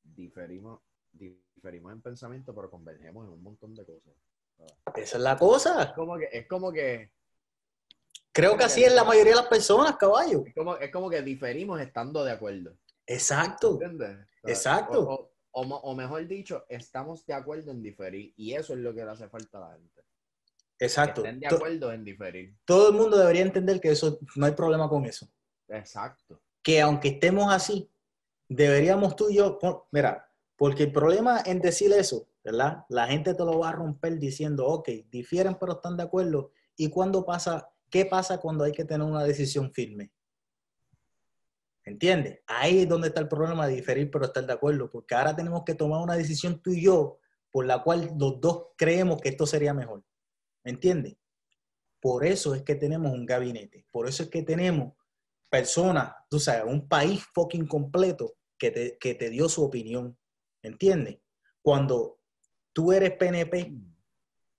diferimos diferimos en pensamiento, pero convergemos en un montón de cosas. Esa es la cosa. Es como que, es como que Creo que así es la mayoría de las personas, caballo. Es como, es como que diferimos estando de acuerdo. Exacto. ¿Entiendes? O sea, Exacto. O, o, o, mejor dicho, estamos de acuerdo en diferir. Y eso es lo que le hace falta a la gente. Exacto. Que estén de acuerdo en diferir. Todo el mundo debería entender que eso no hay problema con eso. Exacto. Que aunque estemos así, deberíamos tú y yo, mira, porque el problema en decir eso, ¿verdad? La gente te lo va a romper diciendo, ok, difieren pero están de acuerdo. ¿Y cuándo pasa? ¿Qué pasa cuando hay que tener una decisión firme? ¿Entiendes? Ahí es donde está el problema de diferir pero estar de acuerdo, porque ahora tenemos que tomar una decisión tú y yo por la cual los dos creemos que esto sería mejor. ¿Me entiendes? Por eso es que tenemos un gabinete, por eso es que tenemos personas, tú sabes, un país fucking completo que te, que te dio su opinión. ¿Entiendes? Cuando tú eres PNP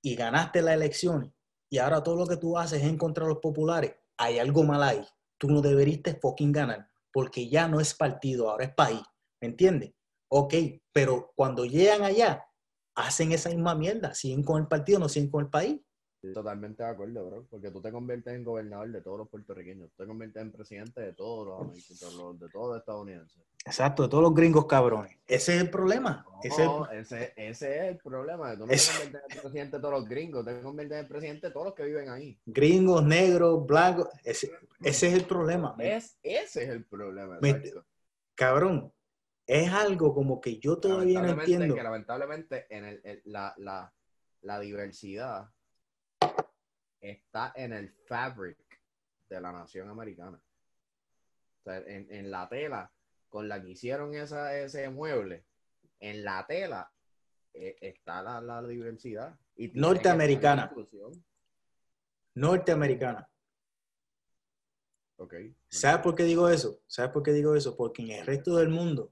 y ganaste la elección y ahora todo lo que tú haces es en contra de los populares, hay algo mal ahí. Tú no deberías fucking ganar porque ya no es partido, ahora es país. ¿Me entiendes? Ok, pero cuando llegan allá, hacen esa misma mierda. Siguen con el partido, no siguen con el país. Totalmente de acuerdo, bro. Porque tú te conviertes en gobernador de todos los puertorriqueños. Tú te conviertes en presidente de todos los americanos, de todos los estadounidenses. Exacto, de todos los gringos cabrones. Ese es el problema. No, ese, es el... Ese, ese, es el problema. Tú no te conviertes en presidente de todos los gringos, te conviertes en presidente de todos los que viven ahí. Gringos, negros, blancos. Ese, ese es el problema. Es, ese es el problema. Me, cabrón, es algo como que yo todavía no entiendo. Que lamentablemente en el, el, la, la, la diversidad está en el fabric de la nación americana. O sea, en, en, la tela con la que hicieron esa, ese mueble, en la tela eh, está la, la, diversidad. Y Norteamericana. Norteamericana. Okay. ¿Sabes por qué digo eso? ¿Sabes por qué digo eso? Porque en el resto del mundo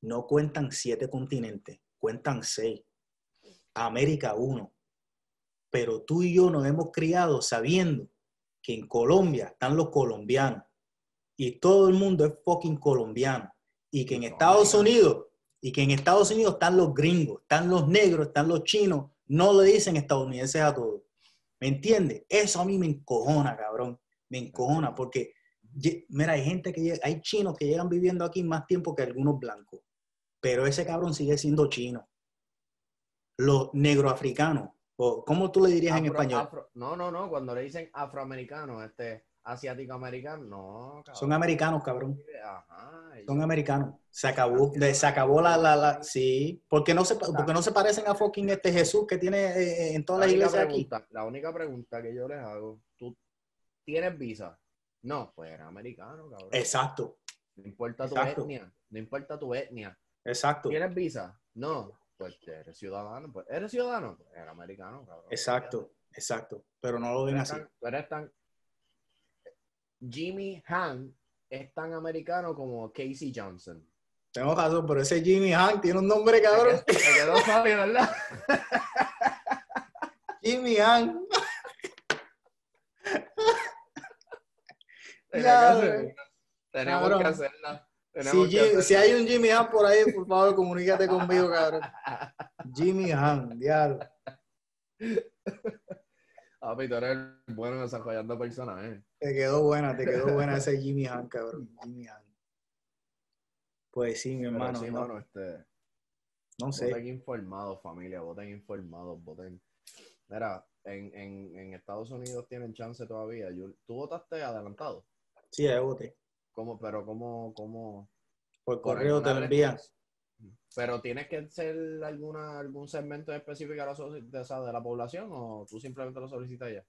no cuentan siete continentes, cuentan seis. América uno pero tú y yo nos hemos criado sabiendo que en Colombia están los colombianos y todo el mundo es fucking colombiano y que en Estados Unidos y que en Estados Unidos están los gringos, están los negros, están los chinos, no le dicen estadounidenses a todos. ¿Me entiendes? Eso a mí me encojona, cabrón. Me encojona porque Mira, hay gente que llega- hay chinos que llegan viviendo aquí más tiempo que algunos blancos, pero ese cabrón sigue siendo chino. Los negroafricanos, o ¿cómo tú le dirías en español? afro- no, no, no, cuando le dicen afroamericano, este, asiático-americano, no, cabrón. Son americanos, cabrón. Ajá. Son americanos. Se acabó, de- se acabó la, la, la, sí, porque no se, porque no se parecen a fucking este Jesús que tiene eh, en todas La las única, iglesias aquí. la única pregunta que yo les hago, ¿tú tienes visa? No, pues eres americano, cabrón. Exacto, No importa tu Exacto. etnia, no importa tu etnia. exacto, ¿Tienes visa? No, pues eres ciudadano. Pues, ¿Eres ciudadano? Pues eres americano, cabrón. exacto, exacto. Pero no lo ven así. tan- eres tan- Jimmy Han es tan americano como Casey Johnson. Tengo razón, pero ese Jimmy Hank tiene un nombre, cabrón. Te quedó fácil, ¿verdad? Jimmy hacerla. Tenemos que hacerla. Si, Jim- hay un Jimmy Han por ahí, por favor, comunícate conmigo, cabrón. Jimmy Han, diablo. Papi, tú eres bueno desarrollando personajes. Te quedó buena, te quedó buena ese Jimmy Han, cabrón. Jimmy Han. Pues sí, mi hermano. sí, no, mano, este, no sé. voten informados, familia, voten informados, voten. Mira, en, en, en Estados Unidos tienen chance todavía. Yo- ¿Tú votaste adelantado? Sí, ahí voté. ¿Cómo, pero cómo, cómo? Por correo te lo envían. restricción? Pero tienes que ser alguna, algún segmento específico de la, de, la población o tú simplemente lo solicitas ya?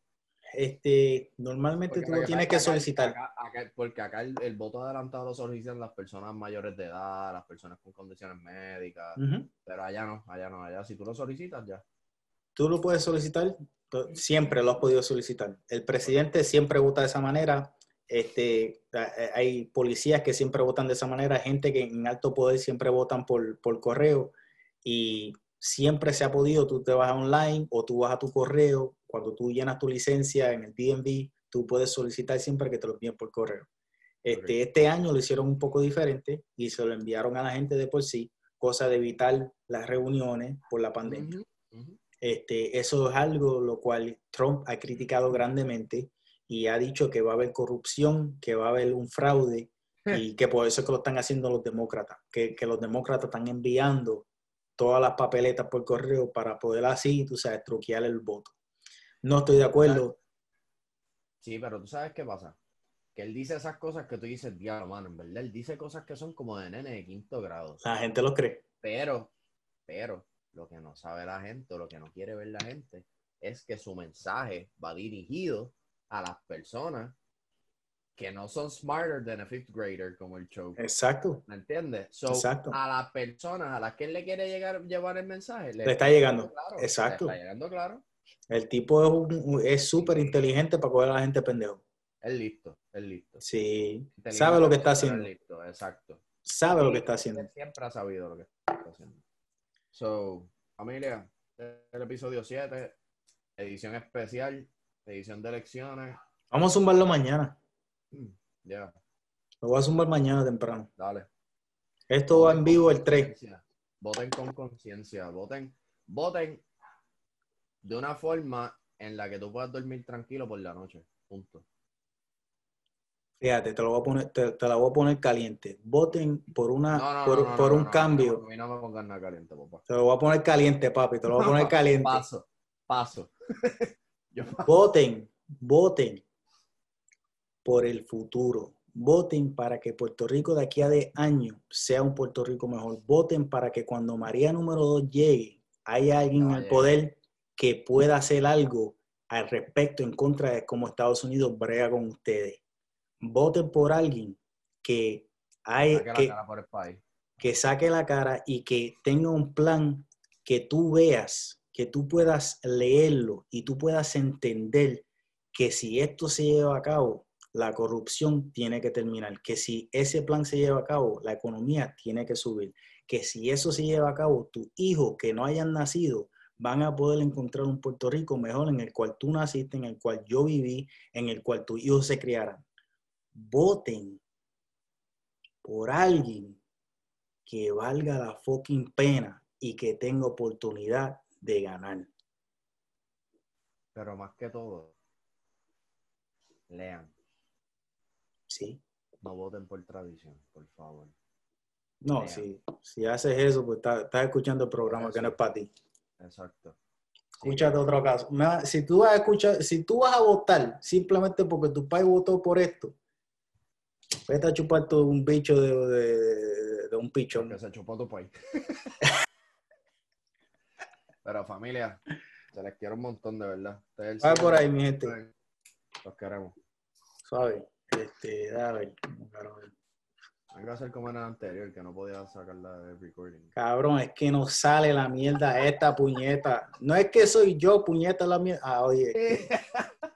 Este, normalmente Porque tú lo tienes que acá- solicitar. acá- acá- porque acá el, el voto adelantado lo solicitan las personas mayores de edad, las personas con condiciones médicas, pero allá no, allá no, allá si tú lo solicitas ya. Tú lo puedes solicitar, siempre lo has podido solicitar. El presidente siempre vota de esa manera. Este, hay policías que siempre votan de esa manera, gente que en alto poder siempre votan por, por correo y siempre se ha podido, tú te vas online o tú vas a tu correo, cuando tú llenas tu licencia en el DMV, tú puedes solicitar siempre que te lo envíen por correo. Este, Ok. este año lo hicieron un poco diferente y se lo enviaron a la gente de por sí, cosa de evitar las reuniones por la pandemia. Ujú, ujú. Este, eso es algo lo cual Trump ha criticado grandemente y ha dicho que va a haber corrupción, que va a haber un fraude y que por eso es que lo están haciendo los demócratas, que, que los demócratas están enviando todas las papeletas por correo para poder así, tú sabes, truquear el voto. No estoy de acuerdo. Sí, pero tú sabes qué pasa. Que él dice esas cosas que tú dices, diablo, mano, en verdad, él dice cosas que son como de nene de quinto grado. La gente lo cree. Pero, pero, lo que no sabe la gente, o lo que no quiere ver la gente, es que su mensaje va dirigido a las personas que no son smarter than a fifth grader, como el show. Exacto. ¿Me entiendes? So, Exacto. a las personas a las que él le quiere llegar, llevar el mensaje, Le está llegando. claro, Exacto. Le está llegando claro. El tipo es un- es súper inteligente para coger a la gente pendejo. Es listo, es listo. Sí. Sabe lo que está haciendo. listo, exacto. Sabe lo que está haciendo. Siempre ha sabido lo que está haciendo. So, familia, el episodio 7, edición especial, edición de elecciones. Vamos a zumbarlo mañana. Mm, Ya, Lo voy a zumbar mañana temprano. dale. Esto va en vivo el 3. Conciencia. Voten con conciencia, voten, voten de una forma en la que tú puedas dormir tranquilo por la noche. Punto. Fíjate, te, lo voy a poner, te, te la voy a poner caliente. Voten por, una, No, no, por, no, un cambio. A mí no me nada caliente, papá. Te lo voy a poner caliente, papi. Te lo voy a poner caliente. Paso, paso. Voten, voten por el futuro. Voten para que Puerto Rico de aquí a de años sea un Puerto Rico mejor. Voten para que cuando María número 2 llegue, haya alguien en el poder que pueda hacer algo al respecto en contra de cómo Estados Unidos brega con ustedes. Voten por alguien que, hay, Saque la que, cara por el país. que saque la cara y que tenga un plan que tú veas, que tú puedas leerlo y tú puedas entender que si esto se lleva a cabo, la corrupción tiene que terminar, que si ese plan se lleva a cabo, la economía tiene que subir, que si eso se lleva a cabo, tus hijos que no hayan nacido van a poder encontrar un Puerto Rico mejor en el cual tú naciste, en el cual yo viví, en el cual tus hijos se criaran. Voten por alguien que valga la fucking pena y que tenga oportunidad de ganar. Pero más que todo, lean. Sí. No voten por tradición, por favor. No, Damn. si, si haces eso, pues estás, escuchando el programa que no es para ti. Exacto. Escúchate otro caso. Si tú vas a escuchar, si tú vas a votar simplemente porque tu país votó por esto, vete a chupar todo un bicho de, de- de un pichón. Que se chupó tu país. Pero familia, se les quiere un montón de verdad. Es el Va cierre. por ahí, mi gente. Los queremos. Suave. Este, carajo. Venga a ser como en el anterior, que no podía sacarla de recording. Cabrón, es que no sale la mierda esta puñeta. No es que soy yo, puñeta, la mierda. Ah, oye.